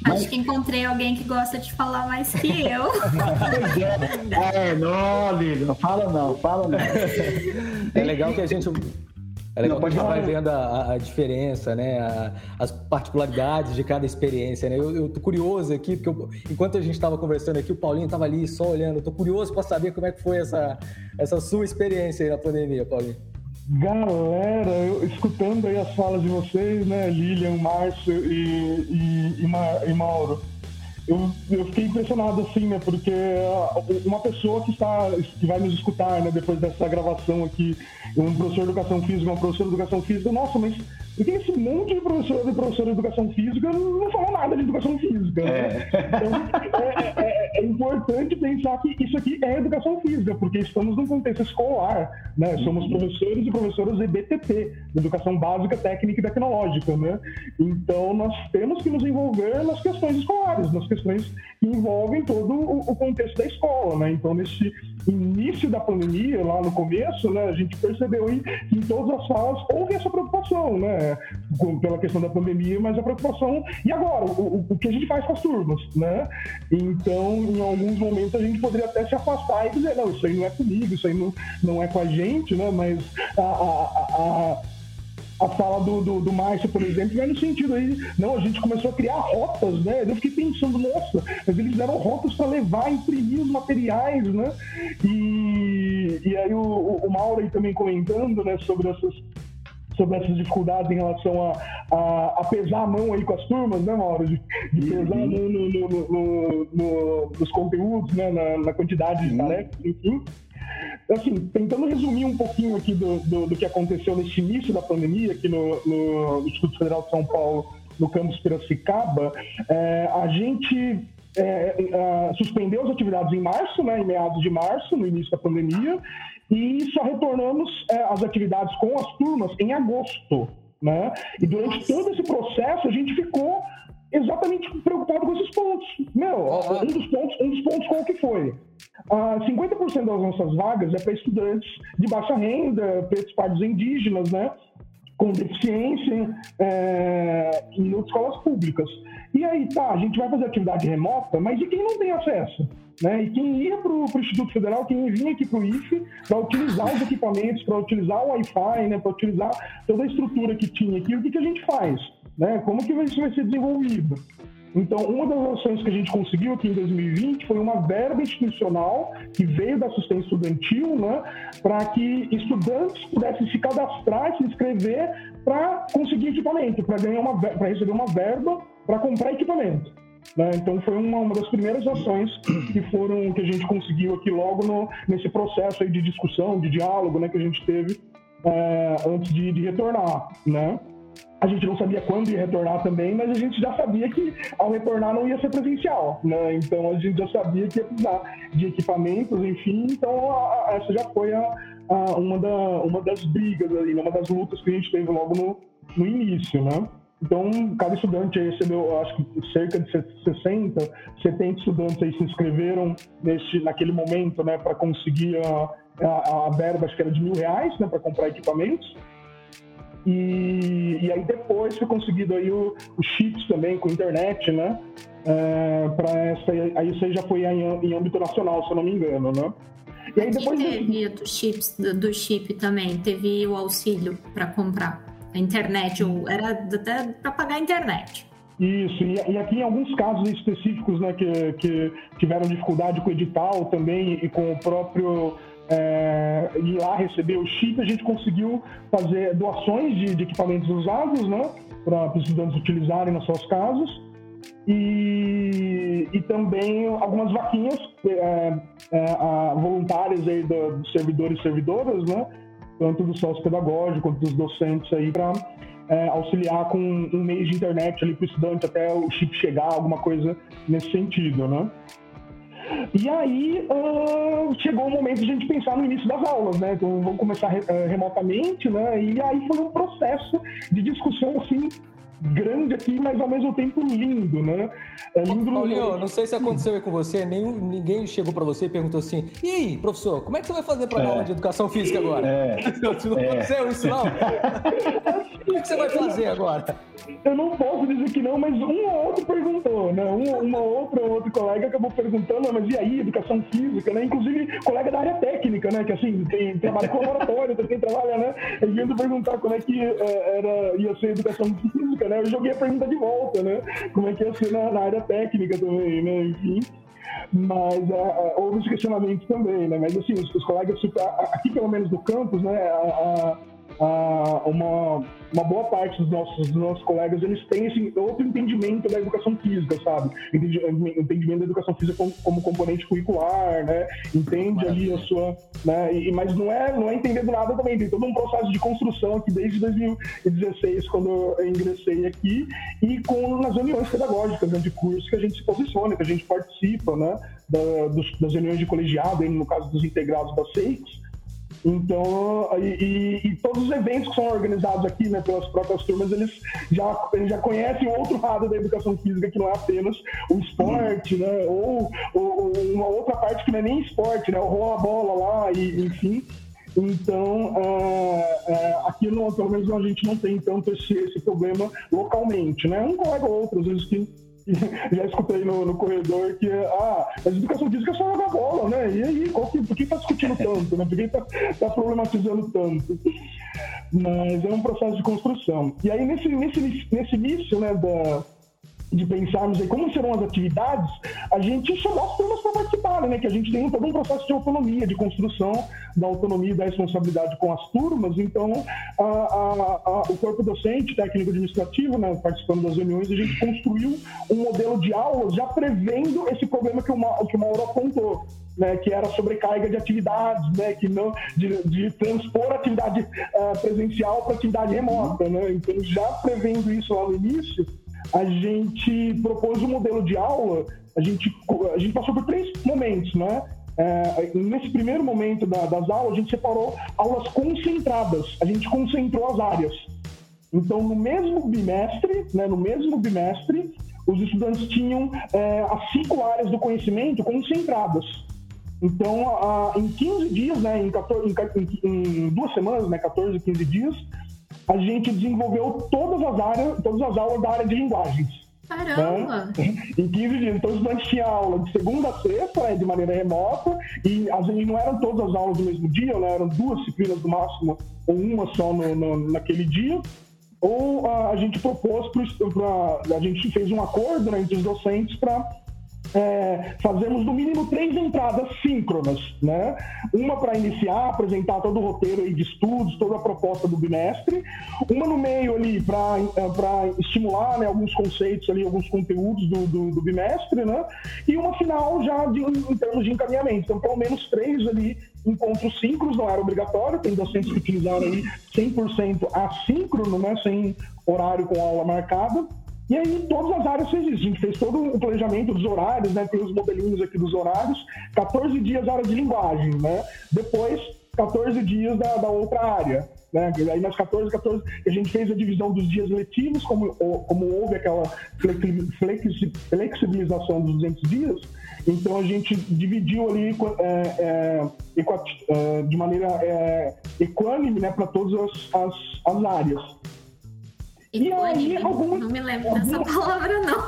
Mas... Acho que encontrei alguém que gosta de falar mais que eu.
é, não, Lívia, não fala não, fala não.
É legal que a gente é legal que a gente vai vendo a, a diferença, né? A, as particularidades de cada experiência, né? Eu, eu tô curioso aqui, porque eu, enquanto a gente estava conversando aqui, o Paulinho estava ali só olhando. Eu tô curioso para saber como é que foi essa, essa sua experiência aí na pandemia, Paulinho.
Galera, eu, escutando aí as falas de vocês, né, Lilian, Márcio e, e, e, Ma, e Mauro, eu, eu, fiquei impressionado assim, né, porque uma pessoa que está, que vai nos escutar, né, depois dessa gravação aqui, um professor de educação física, uma professora de educação física, nossa, mas Porque esse monte de professor e professora de educação física não falam nada de educação física. Né? É. Então, é, é, é, importante pensar que isso aqui é educação física, porque estamos num contexto escolar, né? Somos uhum. professores e professoras EBTP, Educação Básica, Técnica e Tecnológica, né? Então, nós temos que nos envolver nas questões escolares, nas questões que envolvem todo o contexto da escola, né? Então, nesse início da pandemia, lá no começo, né, a gente percebeu que em todas as salas houve essa preocupação, né, pela questão da pandemia, mas a preocupação, e agora, o, o que a gente faz com as turmas, né? Então, em alguns momentos a gente poderia até se afastar e dizer, não, isso aí não é comigo, isso aí não, não é com a gente, né, mas a, a, a a fala do, do, do Márcio, por exemplo, vai no sentido aí, não, a gente começou a criar rotas, né? Eu fiquei pensando, nossa, mas eles deram rotas para levar, imprimir os materiais, né? E, e aí o, o Mauro aí também comentando, né, sobre essas sobre essas dificuldades em relação a, a, a, pesar a mão aí com as turmas, né, Mauro? De, de pesar a mão no, no, no, nos conteúdos, né, na, na quantidade de tarefas, enfim. Assim, tentando resumir um pouquinho aqui do, do, do, que aconteceu nesse início da pandemia aqui no, no Instituto Federal de São Paulo, no campus Piracicaba, é, a gente é, é, suspendeu as atividades em março, né, em meados de março, no início da pandemia, e só retornamos é, as atividades com as turmas em agosto. Né? E durante todo esse processo a gente ficou exatamente preocupado com esses pontos. Meu, um dos pontos, um dos pontos qual que foi? Ah, 50% das nossas vagas é para estudantes de baixa renda, pretos pardos indígenas, né? Com deficiência é, em outras escolas públicas. E aí, tá, a gente vai fazer atividade remota, mas e quem não tem acesso? Né? E quem ia para o Instituto Federal, quem vinha aqui para o IFE para utilizar os equipamentos, para utilizar o Wi-Fi, né? para utilizar toda a estrutura que tinha aqui, o que, que a gente faz? Né? Como que isso vai ser desenvolvido? Então, uma das ações que a gente conseguiu aqui em 2020 foi uma verba institucional que veio da assistência estudantil, né, para que estudantes pudessem se cadastrar, se inscrever para conseguir equipamento, para ganhar uma para receber uma verba para comprar equipamento. Né? Então foi uma, uma, das primeiras ações que foram que a gente conseguiu aqui logo no, nesse processo aí de discussão, de diálogo, né, que a gente teve é, antes de, de retornar, né? A gente não sabia quando ia retornar também, mas a gente já sabia que ao retornar não ia ser presencial, né? Então a gente já sabia que ia precisar de equipamentos, enfim. Então a, a, essa já foi a, uma, da, uma das brigas ali, né? uma das lutas que a gente teve logo no, no início, né? Então, cada estudante recebeu, acho que cerca de 60, 70 estudantes aí se inscreveram nesse, naquele momento, né, para conseguir a, a, a verba, acho que era de mil reais, né, para comprar equipamentos. E, e aí depois foi conseguido aí o, os chips também com internet, né? É, para essa, aí isso aí já foi em, em âmbito nacional, se eu não me engano, né?
E aí depois teve do chips do, do chip também, teve o auxílio para comprar a internet, era até para pagar a internet.
Isso, e, e, aqui em alguns casos específicos, né, que, que tiveram dificuldade com o edital também e com o próprio é, ir lá receber o chip, a gente conseguiu fazer doações de, de equipamentos usados, né, para os estudantes utilizarem nas suas casas. E, e também algumas vaquinhas é, é, voluntárias aí dos servidores e servidoras, né, tanto do sócio pedagógico quanto dos docentes aí para é, auxiliar com um mês de internet ali para o estudante até o chip chegar, alguma coisa nesse sentido, né? E aí uh, chegou o momento de a gente pensar no início das aulas, né? Então vamos começar re uh, remotamente, né? E aí foi um processo de discussão assim grande aqui, mas ao mesmo tempo lindo, né?
É lindo Paulinho, não sei se aconteceu aí com você, nenhum, ninguém chegou para você e perguntou assim: e aí, professor, como é que você vai fazer para é. aula de educação física agora? É. Não, é. aconteceu isso, não? o que você vai fazer agora?
Eu não posso dizer que não, mas um ou outro perguntou, né? Um, uma outra ou outro colega acabou perguntando, mas e aí, educação física, né? Inclusive, colega da área técnica, né? Que assim, tem trabalho com laboratório, tem trabalha, né? Ele vindo perguntar como é que é, era, ia ser educação física, né? Eu joguei a pergunta de volta, né? Como é que ia ser na, na área técnica também, né? Enfim. Mas uh, houve esse questionamento também, né? Mas assim, os, os colegas, aqui pelo menos no campus, né? A, a, uma, uma boa parte dos nossos, dos nossos colegas eles têm esse outro entendimento da educação física, sabe? Entendimento da educação física como, como componente curricular, né? Entende ali a sua. Né? E, mas não é, não é entender do nada também, tem todo um processo de construção aqui desde 2016, quando eu ingressei aqui, e com nas reuniões pedagógicas né, de curso que a gente se posiciona, que a gente participa, né? Da, dos, das reuniões de colegiado, no caso dos integrados da SEICS, então, e, e, todos os eventos que são organizados aqui, né, pelas próprias turmas, eles já, eles já conhecem outro lado da educação física, que não é apenas o esporte, né, ou, ou uma outra parte que não é nem esporte, né, o rola bola lá, e, enfim. Então, é, é, aqui, no, pelo menos, a gente não tem tanto esse, esse problema localmente, né? Um colega ou outro, às vezes, que já escutei no, no, corredor que ah, a educação física é só jogar bola, né? E aí, qual que, por que tá discutindo tanto, né? Por que tá, tá problematizando tanto? Mas é um processo de construção. E aí, nesse, nesse, nesse início, né, da, de pensarmos em como serão as atividades, a gente chamou as turmas para participarem, né? Que a gente tem todo um processo de autonomia, de construção da autonomia e da responsabilidade com as turmas. Então, a, a, a, o corpo docente, técnico administrativo, né, participando das reuniões, a gente construiu um modelo de aulas já prevendo esse problema que o, Ma, que o Mauro apontou. Né, que era sobrecarga de atividades, né, que não de, de transpor atividade uh, presencial para atividade remota, né? Então já prevendo isso lá no início, a gente propôs um modelo de aula, a gente, a gente passou por três momentos, né? É, nesse primeiro momento da, das aulas, a gente separou aulas concentradas, a gente concentrou as áreas. Então, no mesmo bimestre, né, no mesmo bimestre, os estudantes tinham é, as cinco áreas do conhecimento concentradas. Então, a, em 15 dias, né, em, 14, em, em, duas semanas, né, 14, 15 dias, a gente desenvolveu todas as áreas, todas as aulas da área de linguagens.
Caramba!
Né? Em 15 dias. Então, os estudantes tinham aula de segunda a sexta, né, de maneira remota, e às vezes não eram todas as aulas do mesmo dia, né, eram duas disciplinas no máximo, ou uma só no, no, naquele dia. Ou a, a gente propôs, para a gente fez um acordo né, entre os docentes para é, fazemos no mínimo três entradas síncronas, né? Uma para iniciar, apresentar todo o roteiro de estudos, toda a proposta do bimestre, uma no meio ali para é, estimular né, alguns conceitos ali, alguns conteúdos do, do, do, bimestre, né? E uma final já de, em termos de encaminhamento. Então, pelo menos três ali encontros síncronos, não era obrigatório, tem docentes que utilizaram aí 100% assíncrono, né? Sem horário com aula marcada. E aí todas as áreas fez isso. A gente fez todo o planejamento dos horários, né? Tem os modelinhos aqui dos horários. 14 dias área de linguagem, né? Depois, 14 dias da, da outra área. Né? Aí nas 14, 14, a gente fez a divisão dos dias letivos, como, como houve aquela flexibilização dos 200 dias, então a gente dividiu ali é, é, é, de maneira é, equânime né, para todas as, as, as áreas.
Aí, algumas... Não me lembro dessa palavra, não.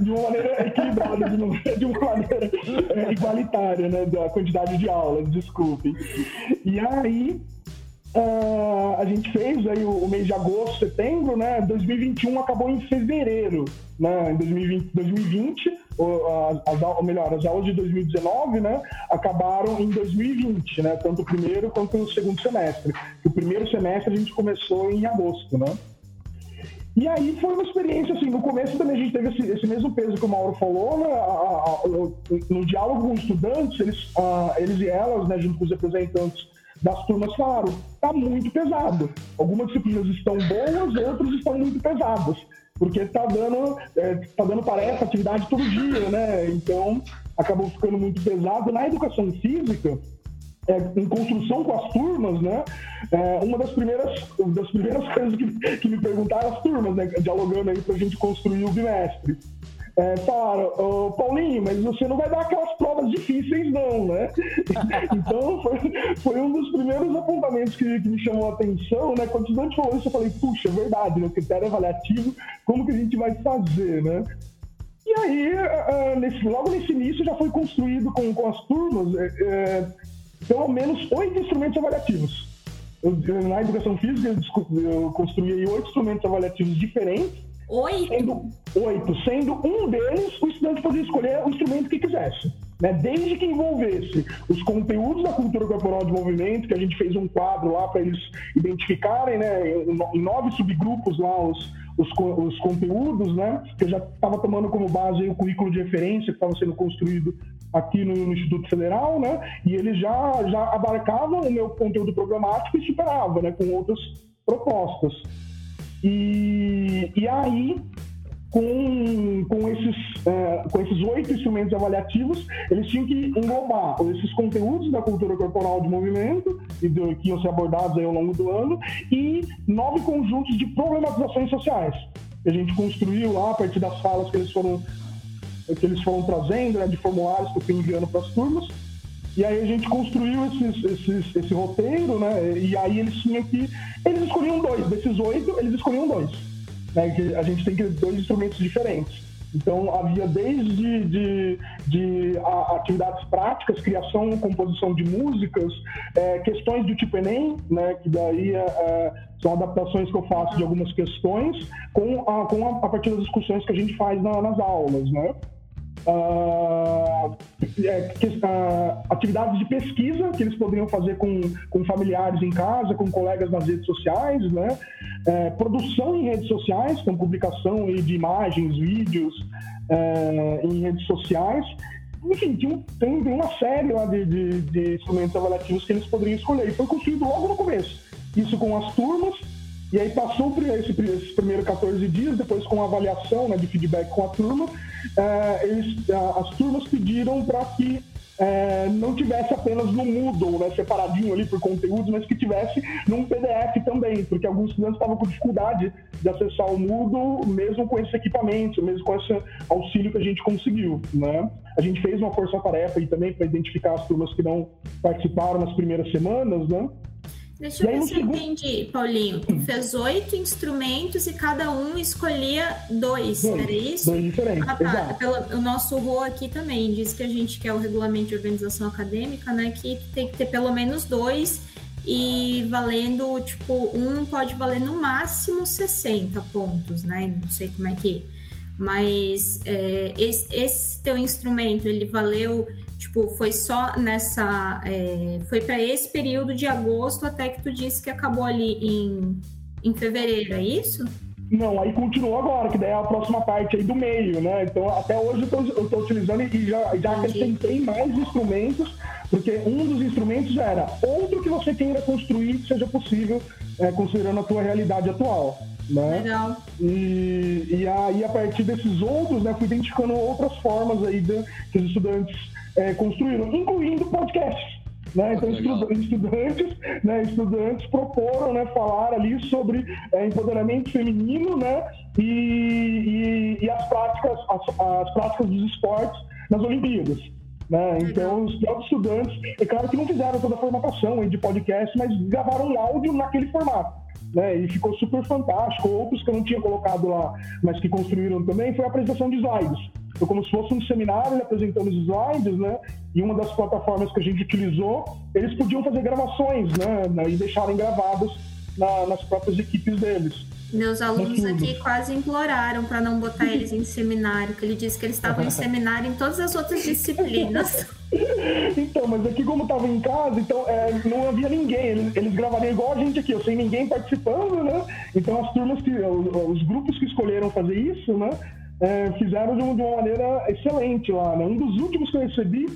de, uma maneira equilibrada, de uma, de uma maneira é, igualitária, né? Da quantidade de aulas, desculpe. E aí, uh, a gente fez aí o, o, mês de agosto, setembro, né? 2021 acabou em fevereiro, né? Em 2020, 2020 as, ou melhor, as aulas de 2019, né, acabaram em 2020, né, tanto o primeiro quanto o segundo semestre. O primeiro semestre a gente começou em agosto, né. E aí foi uma experiência, assim, no começo também a gente teve esse, esse mesmo peso que o Mauro falou, né, a, a, a, no diálogo com os estudantes, eles, eles e elas, né, junto com os representantes das turmas falaram, tá muito pesado. Algumas disciplinas estão boas, outras estão muito pesadas porque está dando, é, tá dando tarefa, atividade todo dia, né? Então acabou ficando muito pesado. Na educação física, é, em construção com as turmas, né? É, uma das primeiras, das primeiras coisas que, que me perguntaram as turmas, né? Dialogando aí para a gente construir o bimestre é, falaram, oh, Paulinho, mas você não vai dar aquelas provas difíceis, não, né? então, foi, foi, um dos primeiros apontamentos que, que, me chamou a atenção, né? Quando o estudante falou isso, eu falei, puxa, é verdade? O critério avaliativo, como que a gente vai fazer, né? E aí, uh, nesse, logo nesse início, já foi construído com, com as turmas uh, pelo menos oito instrumentos avaliativos. Eu, na educação física, eu, eu construí oito instrumentos avaliativos diferentes,
Oito?
Sendo, oito. Sendo um deles, o estudante podia escolher o instrumento que quisesse. né? Desde que envolvesse os conteúdos da cultura corporal de movimento, que a gente fez um quadro lá para eles identificarem, né? Em nove subgrupos lá os, os, os conteúdos, né? Que eu já estava tomando como base o currículo de referência que estava sendo construído aqui no, no, Instituto Federal, né? E ele já já abarcava o meu conteúdo programático e superava, né? Com outras propostas. E, e aí com, com, esses, uh, com esses oito instrumentos avaliativos, eles tinham que englobar esses conteúdos da cultura corporal de movimento, e do, que iam ser abordados ao longo do ano, e nove conjuntos de problematizações sociais. A gente construiu lá a partir das falas que eles foram, que eles foram trazendo, né, de formulários que eu fui enviando para as turmas. E aí a gente construiu esses, esses, esse roteiro, né? E aí eles tinham que. Eles escolhiam dois, desses oito, eles escolhiam dois né, que a gente tem dois instrumentos diferentes. Então, havia desde de, de atividades práticas, criação, composição de músicas, é, questões do tipo Enem, né, que daí é, é são adaptações que eu faço de algumas questões, com a, com a, a partir das discussões que a gente faz na, nas aulas. Né? Uh, é, uh, atividades de pesquisa que eles poderiam fazer com, com familiares em casa, com colegas nas redes sociais, né? É, produção em redes sociais, com publicação de imagens, vídeos é, em redes sociais. Enfim, tem, tem, tem uma série lá de, de, de instrumentos avaliativos que eles poderiam escolher. E foi construído logo no começo. Isso com as turmas, e aí passou por esse, esse primeiro 14 dias, depois com a avaliação né, de feedback com a turma, é, eles, as turmas pediram para que é, não tivesse apenas no Moodle, né, separadinho ali por conteúdos, mas que tivesse num PDF também, porque alguns estudantes estavam com dificuldade de acessar o Moodle, mesmo com esse equipamento, mesmo com esse auxílio que a gente conseguiu. Né? A gente fez uma força-tarefa aí também para identificar as turmas que não participaram nas primeiras semanas, né?
Deixa eu ver se eu entendi, Paulinho. Fez oito instrumentos e cada um escolhia dois, dois era isso?
Dois diferentes. Ah, tá.
Pelo, o nosso RO aqui também diz que a gente quer o regulamento de organização acadêmica, né? Que tem que ter pelo menos dois e valendo, tipo, um pode valer no máximo 60 pontos, né? Não sei como é que. Mas é, esse, esse teu instrumento, ele valeu Tipo, foi só nessa. É, foi para esse período de agosto até que tu disse que acabou ali em, em fevereiro, é isso?
Não, aí continuou agora, que daí é a próxima parte aí do meio, né? Então, até hoje eu estou utilizando e já, já acrescentei mais instrumentos, porque um dos instrumentos era outro que você queira construir que seja possível, é, considerando a tua realidade atual. Né?
Legal.
E, e aí, a partir desses outros, né, fui identificando outras formas aí de, que os estudantes é, construíram, incluindo podcasts. Né? Então, estudantes, né, estudantes proporam né, falar ali sobre é, empoderamento feminino né, e, e, e as, práticas, as, as, práticas dos esportes nas Olimpíadas. Né? Então, os próprios estudantes, é claro que não fizeram toda a formatação de podcast, mas gravaram um áudio naquele formato. Né? E ficou super fantástico. Outros que eu não tinha colocado lá, mas que construíram também, foi a apresentação de slides. Foi como se fosse um seminário apresentando os slides, né? E uma das plataformas que a gente utilizou, eles podiam fazer gravações, né? E deixarem gravadas na, nas próprias equipes deles.
Meus alunos aqui quase imploraram para não botar eles em seminário, que ele disse que eles estavam em seminário em todas as outras disciplinas.
então, mas aqui como estava em casa, então é, não havia ninguém. Eles, eles gravariam igual a gente aqui, sem ninguém participando, né? Então as turmas que, os grupos que escolheram fazer isso, né? É, fizeram de, uma maneira excelente lá. Né? Um dos últimos que eu recebi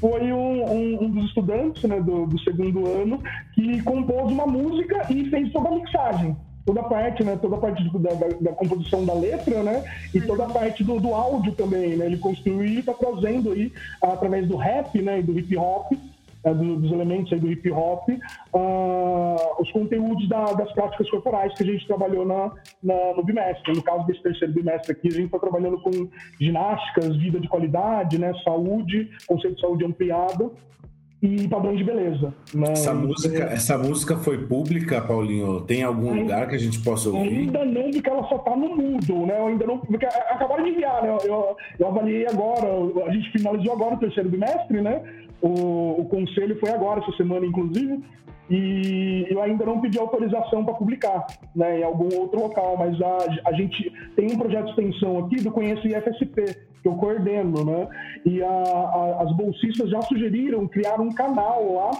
foi um, um, um dos estudantes né, do, do, segundo ano que compôs uma música e fez toda a mixagem. Toda a parte, né? Toda a parte da, da, da composição da letra, né? E toda a parte do, do áudio também, né? Ele construiu e está trazendo aí, através do rap, né? E do hip hop, dos elementos aí do hip hop, uh, os conteúdos da, das práticas corporais que a gente trabalhou na, na, no bimestre. No caso desse terceiro bimestre aqui, a gente está trabalhando com ginásticas, vida de qualidade, né, saúde, conceito de saúde ampliada e padrões de beleza. Né?
Essa, música, essa música foi pública, Paulinho? Tem algum ainda, lugar que a gente possa ouvir?
Ainda não, porque ela só está no Moodle, né? Eu ainda não, porque acabaram de enviar, né? Eu, eu avaliei agora, a gente finalizou agora o terceiro bimestre, né? O, o conselho foi agora, essa semana, inclusive. e eu ainda não pedi autorização para publicar né, em algum outro local, mas a, a gente tem um projeto de extensão aqui do Conheço IFSP, que eu coordeno, né? E a, a, as bolsistas já sugeriram criar um canal lá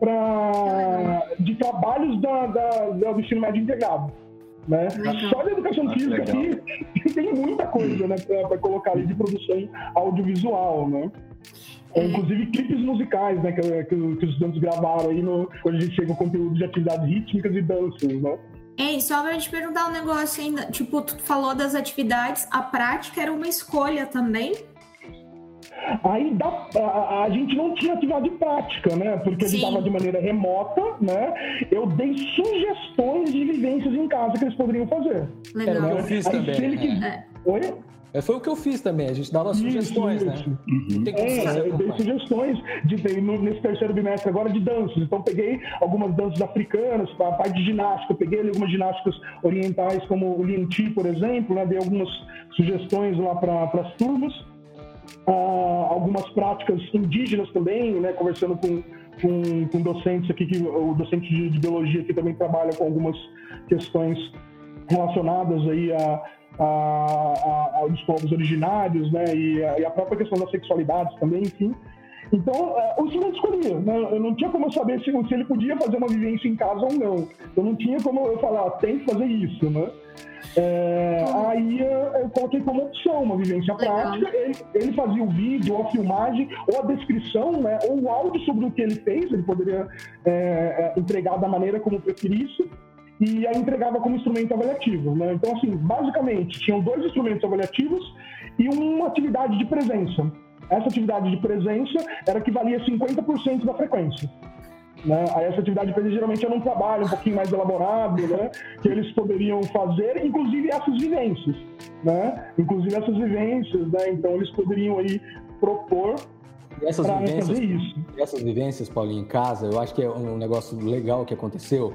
pra, de trabalhos da, da, do ensino médio integrado. Né? Só de educação ah, física aqui tem muita coisa né, para colocar ali de produção audiovisual. Né? É. Inclusive clipes musicais, né, que, que, que, os estudantes gravaram aí no, quando a gente chega ao conteúdo de atividades rítmicas e danças, né?
Ei, só pra te perguntar um negócio ainda. Tipo, tu falou das atividades, a prática era uma escolha também?
Aí da, a, a, gente não tinha atividade prática, né? Porque Sim. a gente estava de maneira remota, né? Eu dei sugestões de vivências em casa que eles poderiam fazer.
Legal. Era que eu fiz Aí, também.
Né? É. Oi?
É, foi o que eu fiz também, a gente dava isso, sugestões, né? isso. né?
Uhum. É, eu dei sugestões de, nesse terceiro bimestre agora de danças. Então peguei algumas danças africanas, a parte de ginástica, eu peguei algumas ginásticas orientais, como o Lin Chi, por exemplo, né? Dei algumas sugestões lá para as turmas. Ah, algumas práticas indígenas também, né? Conversando com, com, com docentes aqui, que, o docente de, de biologia que também trabalha com algumas questões relacionadas aí a, aos povos originários, né? E a, e a, própria questão da sexualidade também, enfim. Então, é, o estudante escolhia, né? Eu não tinha como eu saber se, se, ele podia fazer uma vivência em casa ou não. Eu não tinha como eu falar, ah, tem que fazer isso, né? É, aí eu coloquei como opção uma vivência prática. Ele, ele, fazia o vídeo, ou a filmagem, ou a descrição, né, ou o áudio sobre o que ele fez. Ele poderia é, é entregar da maneira como preferisse e a entregava como instrumento avaliativo. Né? Então, assim, basicamente, tinham dois instrumentos avaliativos e uma atividade de presença. Essa atividade de presença era que valia 50% da frequência. Né? Aí essa atividade de presença geralmente era um trabalho um pouquinho mais elaborado, né? que eles poderiam fazer, inclusive essas vivências. Né? Inclusive essas vivências, né? então eles poderiam aí propor
e essas vivências, essas vivências, Paulinho, em casa, eu acho que é um negócio legal que aconteceu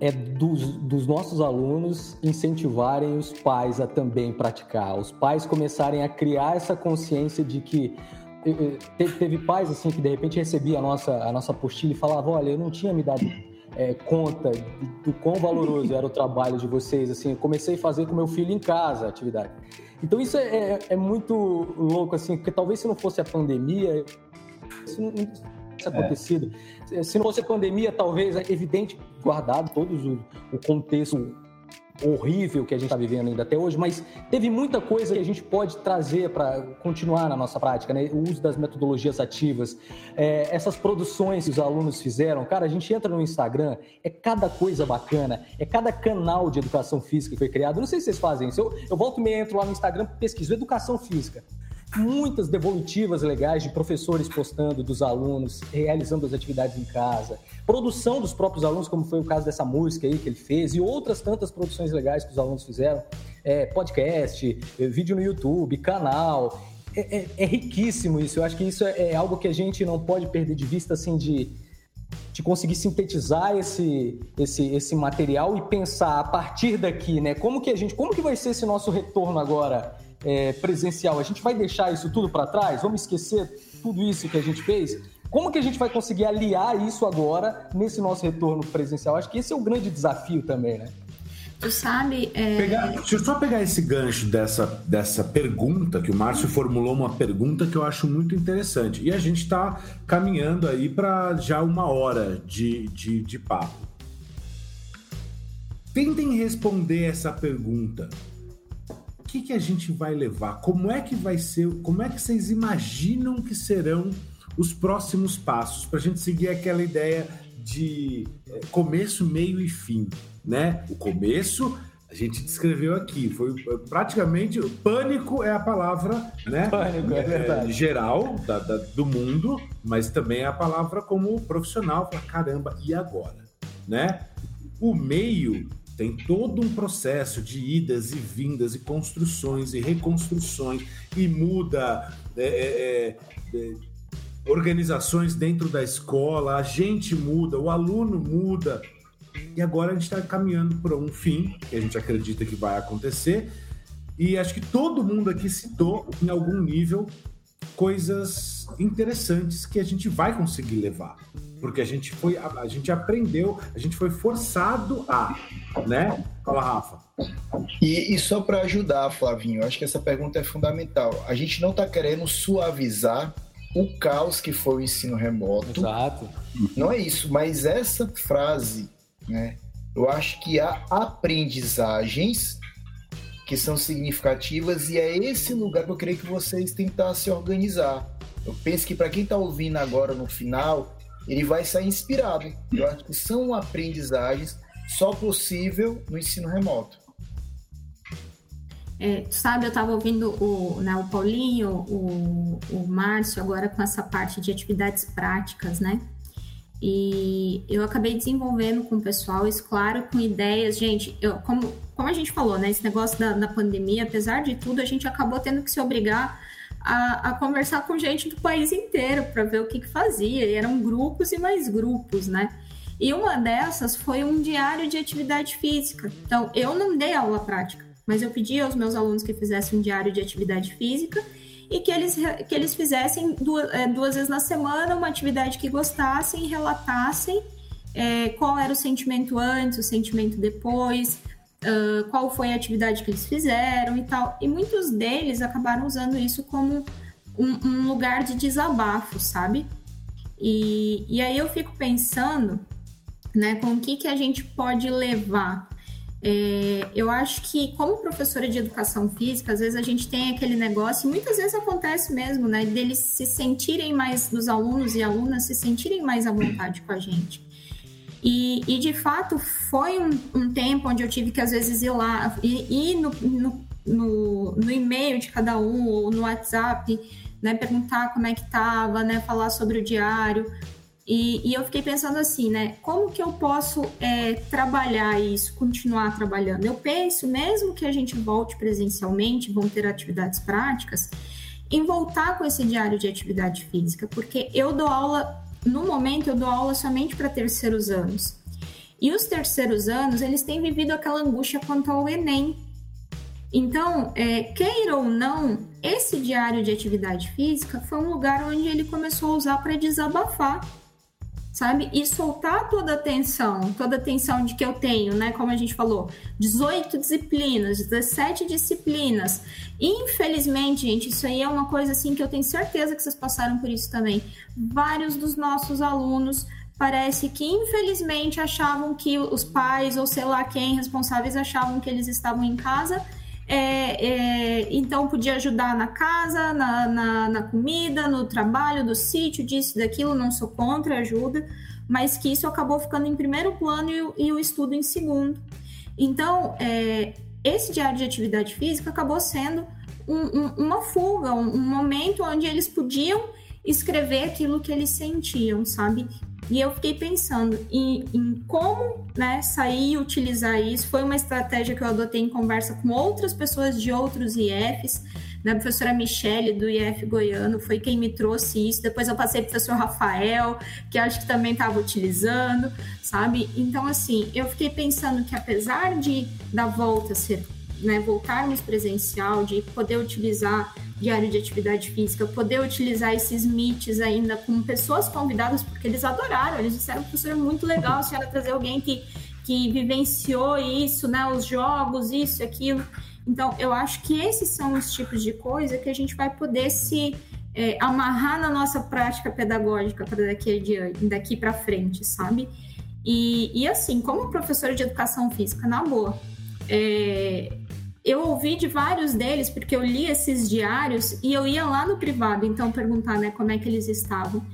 é dos, dos, nossos alunos incentivarem os pais a também praticar, os pais começarem a criar essa consciência de que teve, teve pais assim que de repente recebia a nossa a nossa apostila e falava, olha, eu não tinha me dado é, conta do, do quão valoroso era o trabalho de vocês, assim, eu comecei a fazer com meu filho em casa a atividade. Então isso é, é, é muito louco, assim, porque talvez se não fosse a pandemia, isso não, não tivesse acontecido. Se não fosse a pandemia, talvez é evidente, guardado todo o contexto horrível que a gente está vivendo ainda até hoje, mas teve muita coisa que a gente pode trazer para continuar na nossa prática, né? O uso das metodologias ativas, é, essas produções que os alunos fizeram, cara, a gente entra no Instagram, é cada coisa bacana, é cada canal de educação física que foi criado. não sei se vocês fazem isso, eu, eu volto e meio entro lá no Instagram, pesquiso educação física muitas devolutivas legais de professores postando dos alunos, realizando as atividades em casa, produção dos próprios alunos, como foi o caso dessa música aí que ele fez, e outras tantas produções legais que os alunos fizeram, é, podcast, é, vídeo no YouTube, canal. É, é, é, riquíssimo isso. Eu acho que isso é, é, algo que a gente não pode perder de vista, assim, de, de conseguir sintetizar esse, esse, esse material e pensar a partir daqui, né? Como que a gente, como que vai ser esse nosso retorno agora? É, presencial, a gente vai deixar isso tudo para trás? Vamos esquecer tudo isso que a gente fez? Como que a gente vai conseguir aliar isso agora nesse nosso retorno presencial? Acho que esse é o grande desafio também, né?
Tu sabe. É...
Pegar, deixa eu só pegar esse gancho dessa, dessa pergunta, que o Márcio formulou uma pergunta que eu acho muito interessante. E a gente está caminhando aí para já uma hora de, de, de papo. Tentem responder essa pergunta que, que a gente vai levar? Como é que vai ser? Como é que vocês imaginam que serão os próximos passos para a gente seguir aquela ideia de é, começo, meio e fim, né? O começo a gente descreveu aqui, foi praticamente pânico é a palavra, né?
Pânico é, é verdade.
geral da, da, do mundo, mas também é a palavra como profissional, para caramba, e agora, né? O meio tem todo um processo de idas e vindas e construções e reconstruções e muda é, é, é, organizações dentro da escola, a gente muda, o aluno muda. E agora a gente está caminhando para um fim, que a gente acredita que vai acontecer. E acho que todo mundo aqui citou, em algum nível, coisas interessantes que a gente vai conseguir levar. Porque a gente foi, a, a gente aprendeu, a gente foi forçado a, né? Fala, Rafa.
E, e só para ajudar, Flavinho, acho que essa pergunta é fundamental. A gente não está querendo suavizar o caos que foi o ensino remoto.
Exato.
Não é isso, mas essa frase, né? Eu acho que há aprendizagens que são significativas e é esse lugar que eu creio que vocês tentar se organizar. Eu penso que para quem está ouvindo agora no final, ele vai sair inspirado. Eu acho que são aprendizagens só possível no ensino remoto.
É, sabe, eu estava ouvindo o, né, o Paulinho, o, o Márcio, agora com essa parte de atividades práticas, né? E eu acabei desenvolvendo com o pessoal, isso, claro, com ideias. Gente, eu, como, como a gente falou, né? Esse negócio da, da pandemia, apesar de tudo, a gente acabou tendo que se obrigar a, a conversar com gente do país inteiro para ver o que, que fazia. E eram grupos e mais grupos, né? E uma dessas foi um diário de atividade física. Então, eu não dei aula prática mas eu pedi aos meus alunos que fizessem um diário de atividade física e que eles, que eles fizessem duas, é, duas vezes na semana uma atividade que gostassem e relatassem é, qual era o sentimento antes, o sentimento depois, uh, qual foi a atividade que eles fizeram e tal. E muitos deles acabaram usando isso como um, um lugar de desabafo, sabe? E, e aí eu fico pensando né, com o que, que a gente pode levar é, eu acho que, como professora de educação física, às vezes a gente tem aquele negócio, e muitas vezes acontece mesmo, né, deles se sentirem mais, dos alunos e alunas se sentirem mais à vontade com a gente. E, e de fato, foi um, um, tempo onde eu tive que, às vezes, ir lá, ir, ir no, no, no, no e-mail de cada um, ou no WhatsApp, né, perguntar como é que estava, né, falar sobre o diário, e, e, eu fiquei pensando assim, né? Como que eu posso é, trabalhar isso, continuar trabalhando? Eu penso, mesmo que a gente volte presencialmente, vão ter atividades práticas, em voltar com esse diário de atividade física, porque eu dou aula, no momento, eu dou aula somente para terceiros anos. E os terceiros anos, eles têm vivido aquela angústia quanto ao Enem. Então, é, queira ou não, esse diário de atividade física foi um lugar onde ele começou a usar para desabafar sabe? E soltar toda a tensão, toda a tensão de que eu tenho, né? Como a gente falou, 18 disciplinas, 17 disciplinas. Infelizmente, gente, isso aí é uma coisa assim que eu tenho certeza que vocês passaram por isso também. Vários dos nossos alunos parece que infelizmente achavam que os pais ou sei lá quem responsáveis achavam que eles estavam em casa é, é, então podia ajudar na casa, na, na, na, comida, no trabalho, do sítio, disso, daquilo, não sou contra ajuda, mas que isso acabou ficando em primeiro plano e, e o estudo em segundo. Então, é, esse diário de atividade física acabou sendo um, um, uma fuga, um, um momento onde eles podiam escrever aquilo que eles sentiam, sabe? E eu fiquei pensando em, em, como né, sair e utilizar isso. Foi uma estratégia que eu adotei em conversa com outras pessoas de outros IFs. Né? A professora Michele, do IF Goiano, foi quem me trouxe isso. Depois eu passei para o professor Rafael, que acho que também estava utilizando, sabe? Então, assim, eu fiquei pensando que apesar de da volta ser, né, voltarmos presencial, de poder utilizar diário de atividade física, poder utilizar esses meets ainda com pessoas convidadas, porque eles adoraram, eles disseram, professor, é muito legal a senhora trazer alguém que, que vivenciou isso, né, os jogos, isso aquilo. Então, eu acho que esses são os tipos de coisa que a gente vai poder se é, amarrar na nossa prática pedagógica para daqui, daqui para frente, sabe? E, e assim, como professora de educação física, na boa, é, eu ouvi de vários deles, porque eu li esses diários e eu ia lá no privado, então perguntar, né, como é que eles estavam.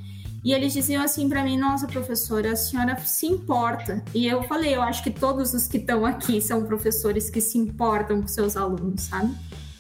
E eles diziam assim para mim: Nossa, professora, a senhora se importa. E eu falei: Eu acho que todos os que estão aqui são professores que se importam com seus alunos, sabe?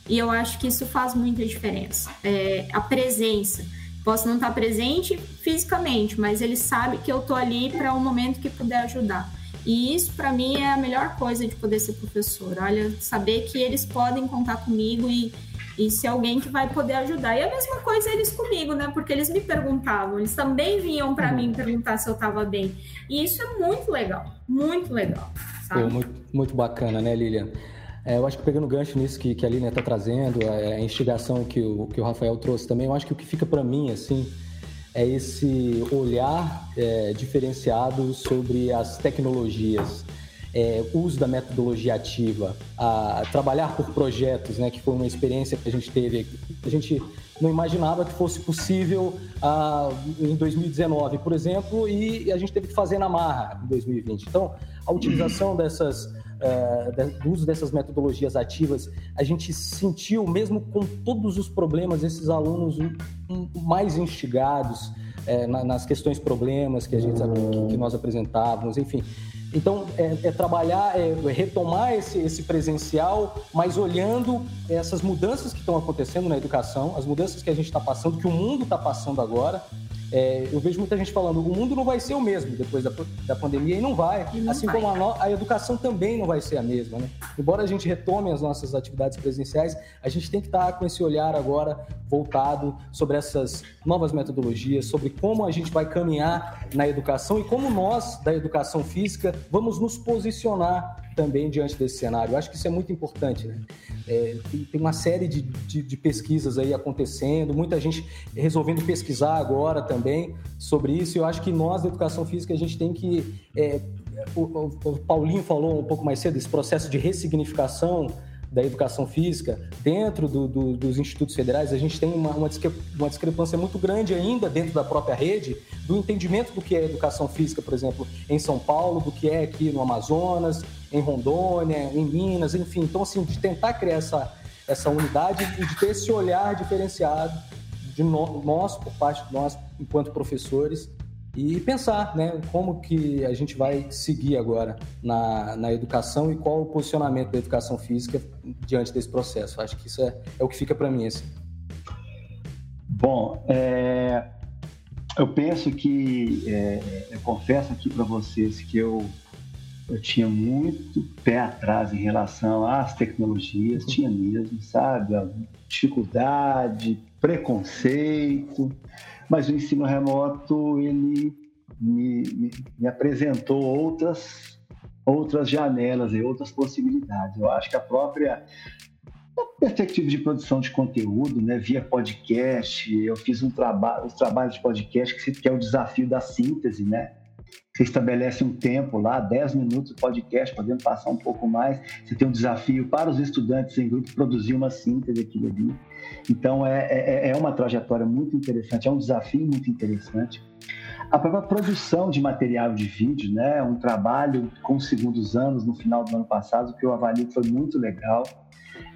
E eu acho que isso faz muita diferença. É, a presença. Posso não estar presente fisicamente, mas ele sabe que eu tô ali para o um momento que puder ajudar. E isso, para mim, é a melhor coisa de poder ser professor. Olha, saber que eles podem contar comigo e, e ser alguém que vai poder ajudar. E a mesma coisa eles comigo, né? Porque eles me perguntavam, eles também vinham para mim perguntar se eu estava bem. E isso é muito legal, muito legal.
Sabe? muito, muito bacana, né, Lilian? É, eu acho que pegando o gancho nisso que, que a Lina está trazendo, a, a, instigação que o, que o Rafael trouxe também, eu acho que o que fica para mim, assim, é esse olhar é, diferenciado sobre as tecnologias, é, uso da metodologia ativa, a, a, trabalhar por projetos, né, que foi uma experiência que a gente teve. A gente não imaginava que fosse possível ah, em 2019, por exemplo, e a gente teve que fazer na marra em 2020. Então, a utilização dessas uh, do uso dessas metodologias ativas, a gente sentiu, mesmo com todos os problemas, esses alunos mais instigados uh, nas questões problemas que, a gente, que nós apresentávamos, enfim. Então, é, é trabalhar, é, é retomar esse, esse, presencial, mas olhando essas mudanças que estão acontecendo na educação, as mudanças que a gente está passando, que o mundo está passando agora, é, eu vejo muita gente falando, o mundo não vai ser o mesmo depois da, da pandemia, e não vai. E não assim vai. como a, no, a, educação também não vai ser a mesma, né? Embora a gente retome as nossas atividades presenciais, a gente tem que estar com esse olhar agora voltado sobre essas novas metodologias, sobre como a gente vai caminhar na educação e como nós, da educação física, vamos nos posicionar também diante desse cenário. Eu acho que isso é muito importante, né? É, tem, uma série de, de, de, pesquisas aí acontecendo, muita gente resolvendo pesquisar agora também sobre isso. Eu acho que nós, da educação física, a gente tem que. É, o, o, Paulinho falou um pouco mais cedo, esse processo de ressignificação da educação física, dentro do, do, dos institutos federais, a gente tem uma, uma, discrepância muito grande ainda dentro da própria rede do entendimento do que é educação física, por exemplo, em São Paulo, do que é aqui no Amazonas, em Rondônia, em Minas, enfim. Então, assim, de tentar criar essa, essa unidade e de ter esse olhar diferenciado de nós, por parte de nós, enquanto professores, e pensar né, como que a gente vai seguir agora na, na educação e qual o posicionamento da educação física diante desse processo. Acho que isso é, é o que fica para mim. Assim.
Bom, é, eu penso que, é, eu confesso aqui para vocês que eu, eu tinha muito pé atrás em relação às tecnologias, tinha mesmo, sabe? Dificuldade, preconceito mas o ensino remoto ele me, me, me apresentou outras outras janelas e outras possibilidades. Eu acho que a própria perspectiva de produção de conteúdo, né, via podcast, eu fiz um trabalho, os trabalhos de podcast que, que é o desafio da síntese, né? Você estabelece um tempo lá, 10 minutos de podcast, podendo passar um pouco mais. Você tem um desafio para os estudantes em grupo produzir uma síntese aqui ali. Então, é, é, é uma trajetória muito interessante, é um desafio muito interessante. A própria produção de material de vídeo, né? Um trabalho com segundos anos no final do ano passado, que eu avalio que foi muito legal.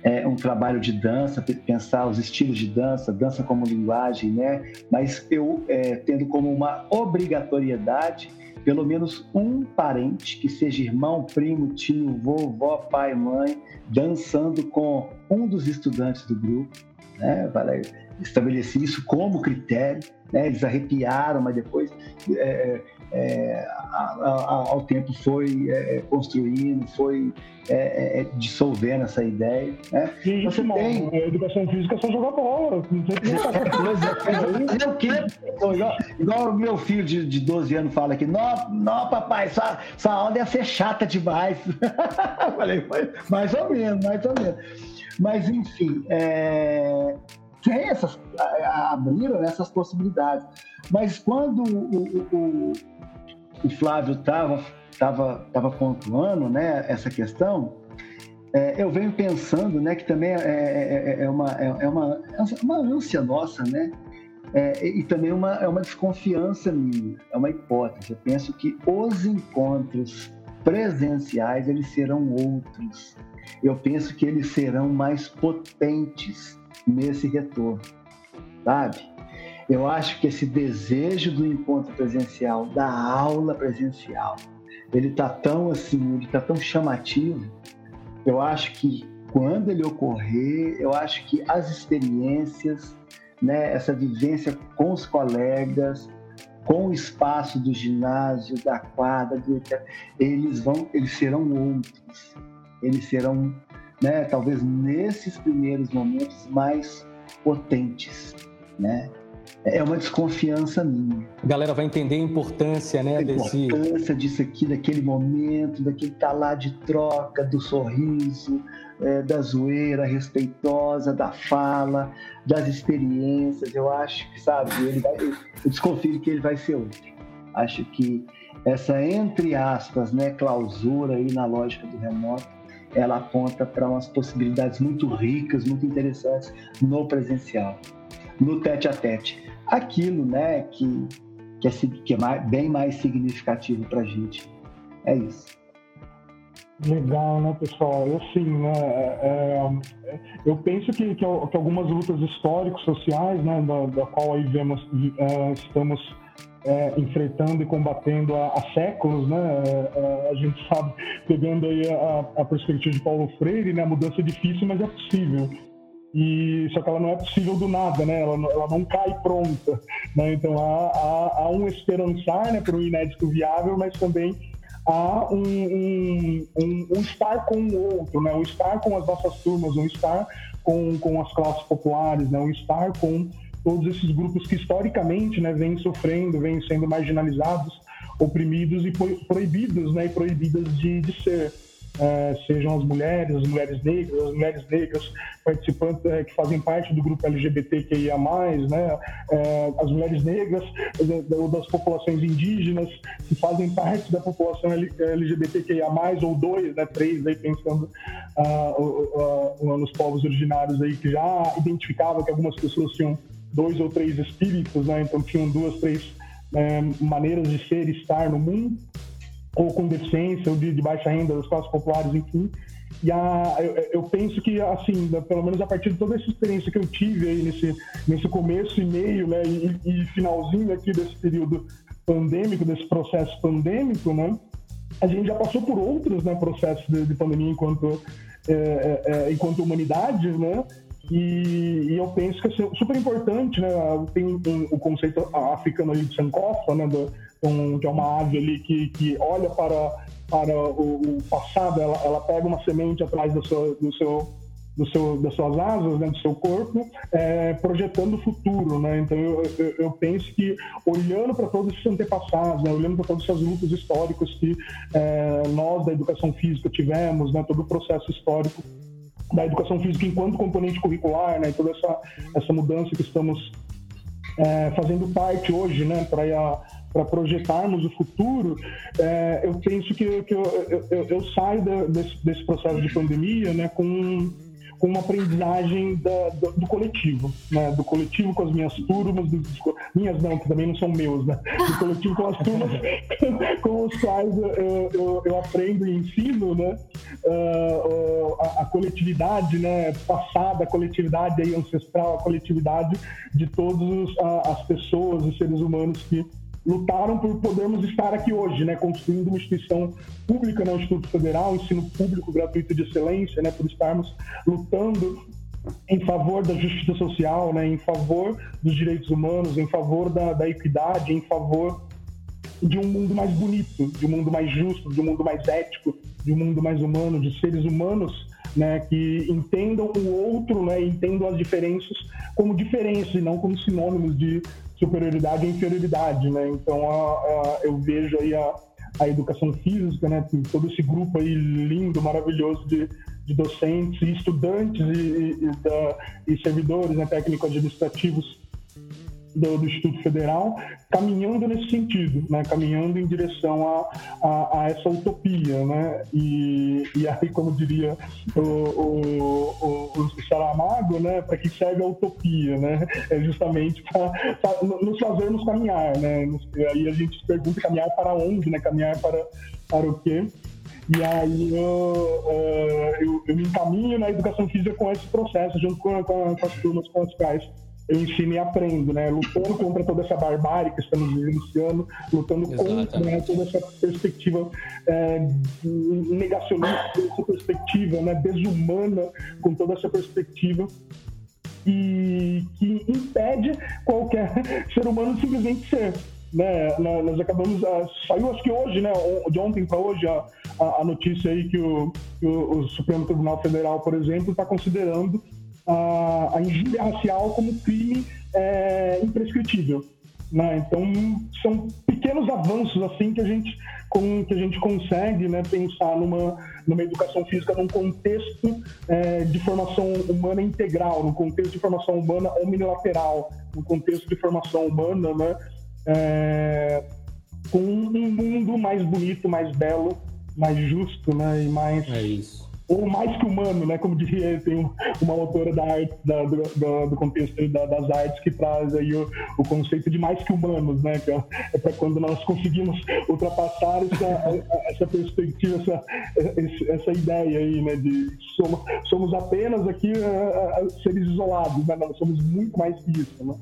É um trabalho de dança, pensar os estilos de dança, dança como linguagem, né? Mas eu é, tendo como uma obrigatoriedade pelo menos um parente, que seja irmão, primo, tio, vovó, pai, mãe, dançando com um dos estudantes do grupo. Né? Estabeleci isso como critério. Né? Eles arrepiaram, mas depois é, é, ao tempo foi é, construindo, foi é, é, dissolvendo essa ideia. Né?
E Você tem... a educação física é só jogar bola.
Não que, igual, igual o meu filho de, de 12 anos fala aqui, não, não papai, sua, sua aula ia ser chata demais. Falei, mais ou menos, mais ou menos. Mas, enfim, é, tem essas, abriram essas possibilidades. Mas quando o, o, o Flávio estava tava, tava pontuando né, essa questão, é, eu venho pensando né, que também é, é, é, é uma, é, é, uma, é uma ânsia nossa, né? É, e também uma, é uma desconfiança minha, é uma hipótese. Eu penso que os encontros presenciais eles serão outros. Eu penso que eles serão mais potentes nesse retorno, sabe? Eu acho que esse desejo do encontro presencial, da aula presencial, ele está tão assim, ele está tão chamativo. Eu acho que quando ele ocorrer, eu acho que as experiências, né, essa vivência com os colegas, com o espaço do ginásio, da quadra, do, eles vão, eles serão outros. Eles serão, né, talvez nesses primeiros momentos mais potentes, né? é uma desconfiança minha.
A galera vai entender a importância, né,
a
desse...
importância disso aqui, daquele momento, daquele talar de troca, do sorriso, é, da zoeira respeitosa, da fala, das experiências. Eu acho que, sabe, ele vai, eu desconfio que ele vai ser outro. Acho que essa, entre aspas, né, clausura aí na lógica do remoto, ela aponta para umas possibilidades muito ricas, muito interessantes no presencial, no tete a tete. Aquilo né, que, que é, que é mais, bem mais significativo para a gente. É isso.
Legal, né, pessoal? Eu sim, né? É, é, eu penso que, que, algumas lutas históricas sociais, né, da, da qual aí vemos, é, estamos é, enfrentando e combatendo há, há séculos, né? É, é, a gente sabe, pegando aí a, a, perspectiva de Paulo Freire, né? A mudança é difícil, mas é possível. E só que ela não é possível do nada, né? Ela, ela não cai pronta, né? Então há, há, há um esperançar, né, para o inédito viável, mas também há um, um, um, um, estar com o outro, né? Um estar com as nossas turmas, um estar com, com as classes populares, né? Um estar com todos esses grupos que historicamente né, vêm sofrendo, vêm sendo marginalizados, oprimidos e proibidos, né, e proibidas de, de ser. É, sejam as mulheres, as mulheres negras, as mulheres negras participantes é, que fazem parte do grupo LGBTQIA+, né, é, as mulheres negras ou das populações indígenas que fazem parte da população LGBTQIA+, ou dois, né, três, aí, pensando ah, nos povos originários aí que já identificava que algumas pessoas tinham dois ou três espíritos, né? Então tinham duas, três é, maneiras de ser e estar no mundo, ou com deficiência, ou de, de baixa renda, das classes populares, enfim. E a, eu, eu, penso que, assim, pelo menos a partir de toda essa experiência que eu tive aí nesse, nesse começo e meio, né, e, e finalzinho aqui desse período pandêmico, desse processo pandêmico, né, a gente já passou por outros né, processos de, de pandemia enquanto, é, é, é enquanto humanidade, né, e, e, eu penso que é super importante, né? Tem o conceito africano ali de Sankofa, né? Do, um, que é uma ave ali que, que olha para, para o, o passado, ela, ela pega uma semente atrás do seu, do seu do seu, das suas asas, né, do seu corpo, é, projetando o futuro, né? Então eu, eu, eu penso que olhando para todos esses antepassados, né, olhando para todas essas lutas históricas que é, nós da educação física tivemos, né, todo o processo histórico da educação física enquanto componente curricular, né, toda essa, essa mudança que estamos é, fazendo parte hoje, né, para projetarmos o futuro, é, eu penso que, que eu, eu, eu saio desse, desse, processo de pandemia né, com com uma aprendizagem da, do, do, coletivo, né? Do coletivo com as minhas turmas, minhas não, que também não são meus, né? Do coletivo com as turmas com os quais eu, eu, eu aprendo e ensino, né? Uh, a, a, coletividade, né? Passada, a coletividade aí ancestral, a coletividade de todas as pessoas e seres humanos que lutaram por podermos estar aqui hoje, né, construindo uma instituição pública né, Instituto Federal, ensino público gratuito de excelência, né, por estarmos lutando em favor da justiça social, né, em favor dos direitos humanos, em favor da, da equidade, em favor de um mundo mais bonito, de um mundo mais justo, de um mundo mais ético, de um mundo mais humano, de seres humanos né, que entendam o outro, né, entendam as diferenças como diferenças e não como sinônimos de superioridade e inferioridade, né? Então a, a, eu vejo aí a, a educação física, né? Todo esse grupo aí lindo, maravilhoso de, de docentes e estudantes e, e, e, da, e servidores, né? Técnicos administrativos do, do, Instituto Federal, caminhando nesse sentido, né? caminhando em direção a, a, a essa utopia. Né? E, e, aí, como diria o, o, o, o Saramago, né? para que serve a utopia? Né? É justamente para nos fazermos caminhar. Né? Aí a gente se pergunta caminhar para onde, né? caminhar para, para o quê? E aí eu, eu, eu, me encaminho na educação física com esse processo, junto com, com, com as turmas com as quais eu ensino e aprendo, né? Lutando contra toda essa barbárie que estamos vivenciando, lutando Exatamente. contra né, toda essa perspectiva é, negacionista, essa perspectiva né, desumana, com toda essa perspectiva e que impede qualquer ser humano simplesmente ser. Né, nós acabamos, uh, saiu acho que hoje, né, de ontem para hoje, a, a, notícia aí que o, o, o Supremo Tribunal Federal, por exemplo, está considerando a, a injúria racial como crime é, imprescritível. Né? Então, são pequenos avanços assim que a gente, com, que a gente consegue né, pensar numa, numa educação física num contexto é, de formação humana integral, num contexto de formação humana omnilateral, num contexto de formação humana né, é, com um mundo mais bonito, mais belo, mais justo né, e mais.
É isso
ou mais que humano, né? Como diria, tem uma autora da arte, da, do, do, contexto da, das artes que traz aí o, o, conceito de mais que humanos, né? Que é, é para quando nós conseguimos ultrapassar essa, essa perspectiva, essa, essa ideia aí, né? De somos, somos apenas aqui uh, seres isolados, né? Nós somos muito mais que isso, né?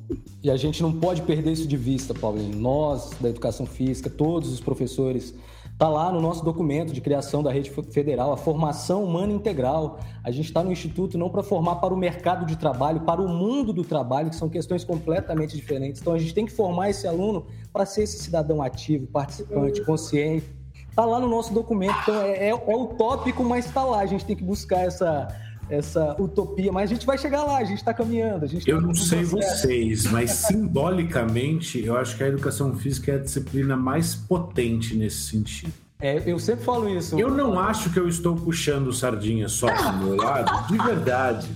E a gente não pode perder isso de vista, Paulinho. Nós, da educação física, todos os professores Está lá no nosso documento de criação da rede federal, a formação humana integral. A gente está no Instituto não para formar para o mercado de trabalho, para o mundo do trabalho, que são questões completamente diferentes. Então a gente tem que formar esse aluno para ser esse cidadão ativo, participante, consciente. Está lá no nosso documento. Então é, é, é utópico, mas está lá. A gente tem que buscar essa, essa utopia, mas a gente vai chegar lá, a gente está caminhando. A gente
eu tá não sei vocês, mas simbolicamente eu acho que a educação física é a disciplina mais potente nesse sentido.
É, eu sempre falo isso.
Eu não acho que eu estou puxando sardinha só pro meu lado, de verdade.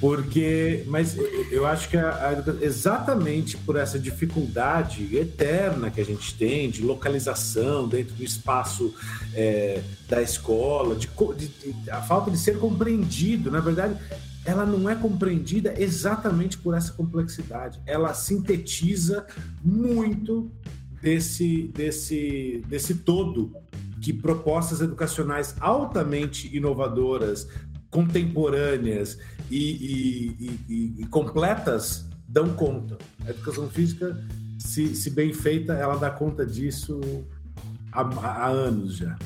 Porque, mas eu acho que a, a, exatamente por essa dificuldade eterna que a gente tem de localização dentro do espaço é, da escola, de, de, a falta de ser compreendido, na verdade, ela não é compreendida exatamente por essa complexidade. Ela sintetiza muito desse, desse, desse todo que propostas educacionais altamente inovadoras, contemporâneas e, e, e, e completas dão conta. A educação física, se, se, bem feita, ela dá conta disso há, há anos já.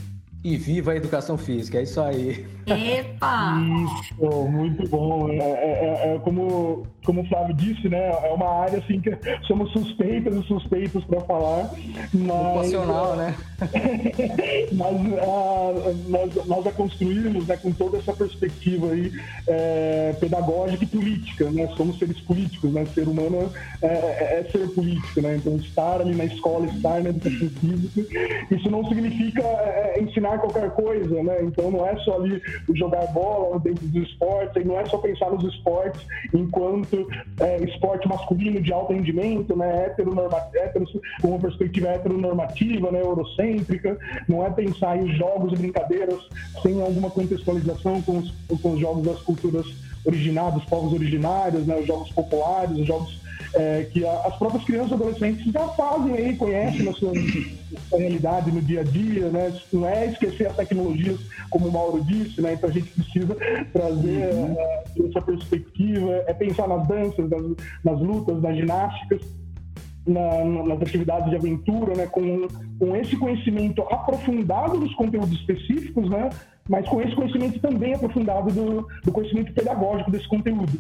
E viva a educação física, é isso aí.
Epa!
Isso, muito bom. É, é, é, é, como, como o Flávio disse, né? É uma área assim que somos suspeitas e suspeitos para falar.
Mas, né?
mas uh, nós, nós a construímos né, com toda essa perspectiva aí, é, pedagógica e política, né? Somos seres políticos, né? Ser humano é, é, é ser político, né? Então, estar ali na escola, estar na educação física, isso não significa é, ensinar qualquer coisa, né? Então, não é só ali jogar bola dentro dos esportes, e não é só pensar nos esportes enquanto é, esporte masculino de alto rendimento, né, heteronormativo, com uma perspectiva heteronormativa, né, eurocêntrica, não é pensar em jogos e brincadeiras sem alguma contextualização com os, com os jogos das culturas originárias, dos povos originários, né, os jogos populares, os jogos é, que a, as próprias crianças e adolescentes já fazem aí, conhecem na sua, sua, realidade no dia a dia, né? Não é esquecer as tecnologias, como o Mauro disse, né? Então a gente precisa trazer uhum. é, essa perspectiva, é pensar nas danças, nas, nas lutas, nas ginásticas. Na, nas atividades de aventura, né, com, com esse conhecimento aprofundado dos conteúdos específicos, né, mas com esse conhecimento também aprofundado do, do conhecimento pedagógico desse conteúdo.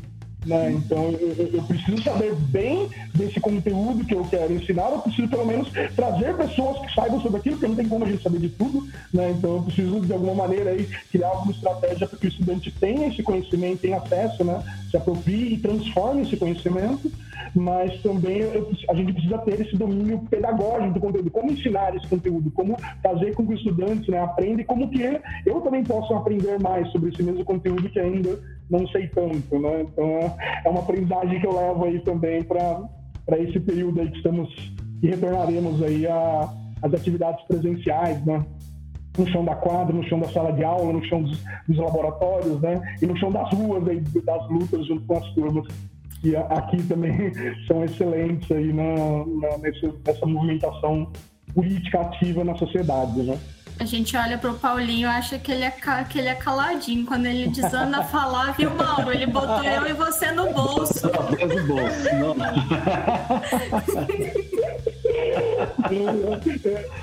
Né? Então eu, eu, preciso saber bem desse conteúdo que eu quero ensinar, eu preciso pelo menos trazer pessoas que saibam sobre aquilo, porque não tem como a gente saber de tudo, né? Então eu preciso de alguma maneira aí criar alguma estratégia para que o estudante tenha esse conhecimento, tenha acesso, né? Se aproprie e transforme esse conhecimento mas também a gente precisa ter esse domínio pedagógico do conteúdo, como ensinar esse conteúdo, como fazer com que os estudantes né, aprendam e como que eu também possa aprender mais sobre esse mesmo conteúdo que ainda não sei tanto, né? Então é uma aprendizagem que eu levo aí também para esse período aí que estamos e retornaremos aí às atividades presenciais, né? no chão da quadra, no chão da sala de aula, no chão dos, dos laboratórios, né? E no chão das ruas, aí, das lutas junto com as turmas que aqui também são excelentes aí na, na nesse, nessa movimentação política ativa na sociedade, né?
A gente olha pro Paulinho e acha que ele, é, que ele é caladinho. Quando ele desanda a falar, viu, Mauro? Ele botou eu e você no bolso.
No bolso, não.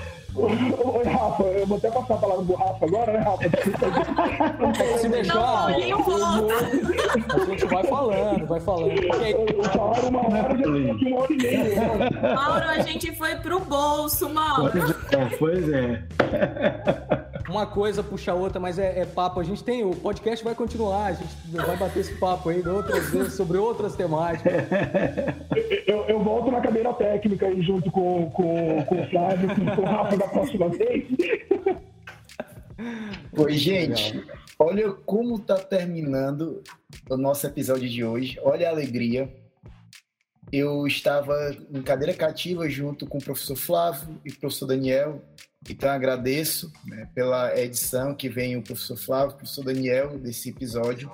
Oi, Rafa, eu vou até passar a palavra do Rafa agora, né, Rafa?
Se deixar, a gente vai falando, vai falando.
Falaram uma hora, já uma hora e meia.
Mauro, a gente foi pro bolso, Mauro.
Pois é.
Uma coisa puxa a outra, mas é, é, papo. A gente tem, o podcast vai continuar, a gente vai bater esse papo aí outras vezes sobre outras temáticas.
Eu, eu, volto na cadeira técnica aí junto com, com, com o Flávio, com o Rafa da próxima vez.
Oi, gente, olha como tá terminando o nosso episódio de hoje. Olha a alegria. Eu estava em cadeira cativa junto com o professor Flávio e o professor Daniel. Então agradeço né, pela edição que vem o professor Flávio, o professor Daniel desse episódio.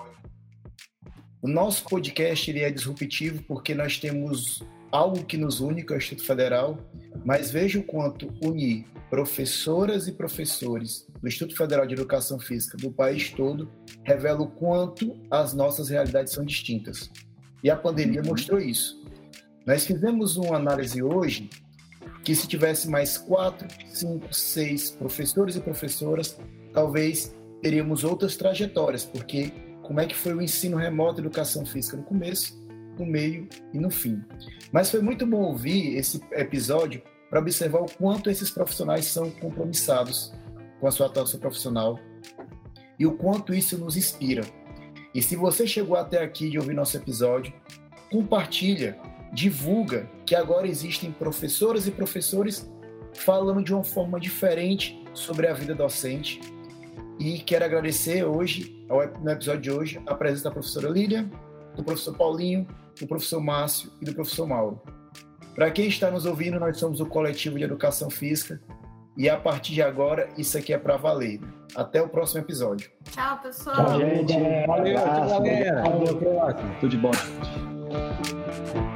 O nosso podcast ele é disruptivo porque nós temos algo que nos une, que é o Instituto Federal, mas veja o quanto unir professoras e professores do Instituto Federal de Educação Física do país todo revela o quanto as nossas realidades são distintas. E a pandemia mostrou isso. Nós fizemos uma análise hoje que se tivesse mais quatro, cinco, seis professores e professoras, talvez teríamos outras trajetórias, porque como é que foi o ensino remoto educação física no começo, no meio e no fim. Mas foi muito bom ouvir esse episódio para observar o quanto esses profissionais são compromissados com a sua atuação profissional e o quanto isso nos inspira. E se você chegou até aqui de ouvir nosso episódio, compartilha divulga que agora existem professoras e professores falando de uma forma diferente sobre a vida docente. E quero agradecer hoje, no episódio de hoje, a presença da professora Lília, do professor Paulinho, do professor Márcio e do professor Mauro. Para quem está nos ouvindo, nós somos o Coletivo de Educação Física e a partir de agora, isso aqui é para valer. Até o próximo episódio.
Tchau, pessoal.
Tchau, gente.
Valeu, tchau, galera.
Tudo de bom, gente.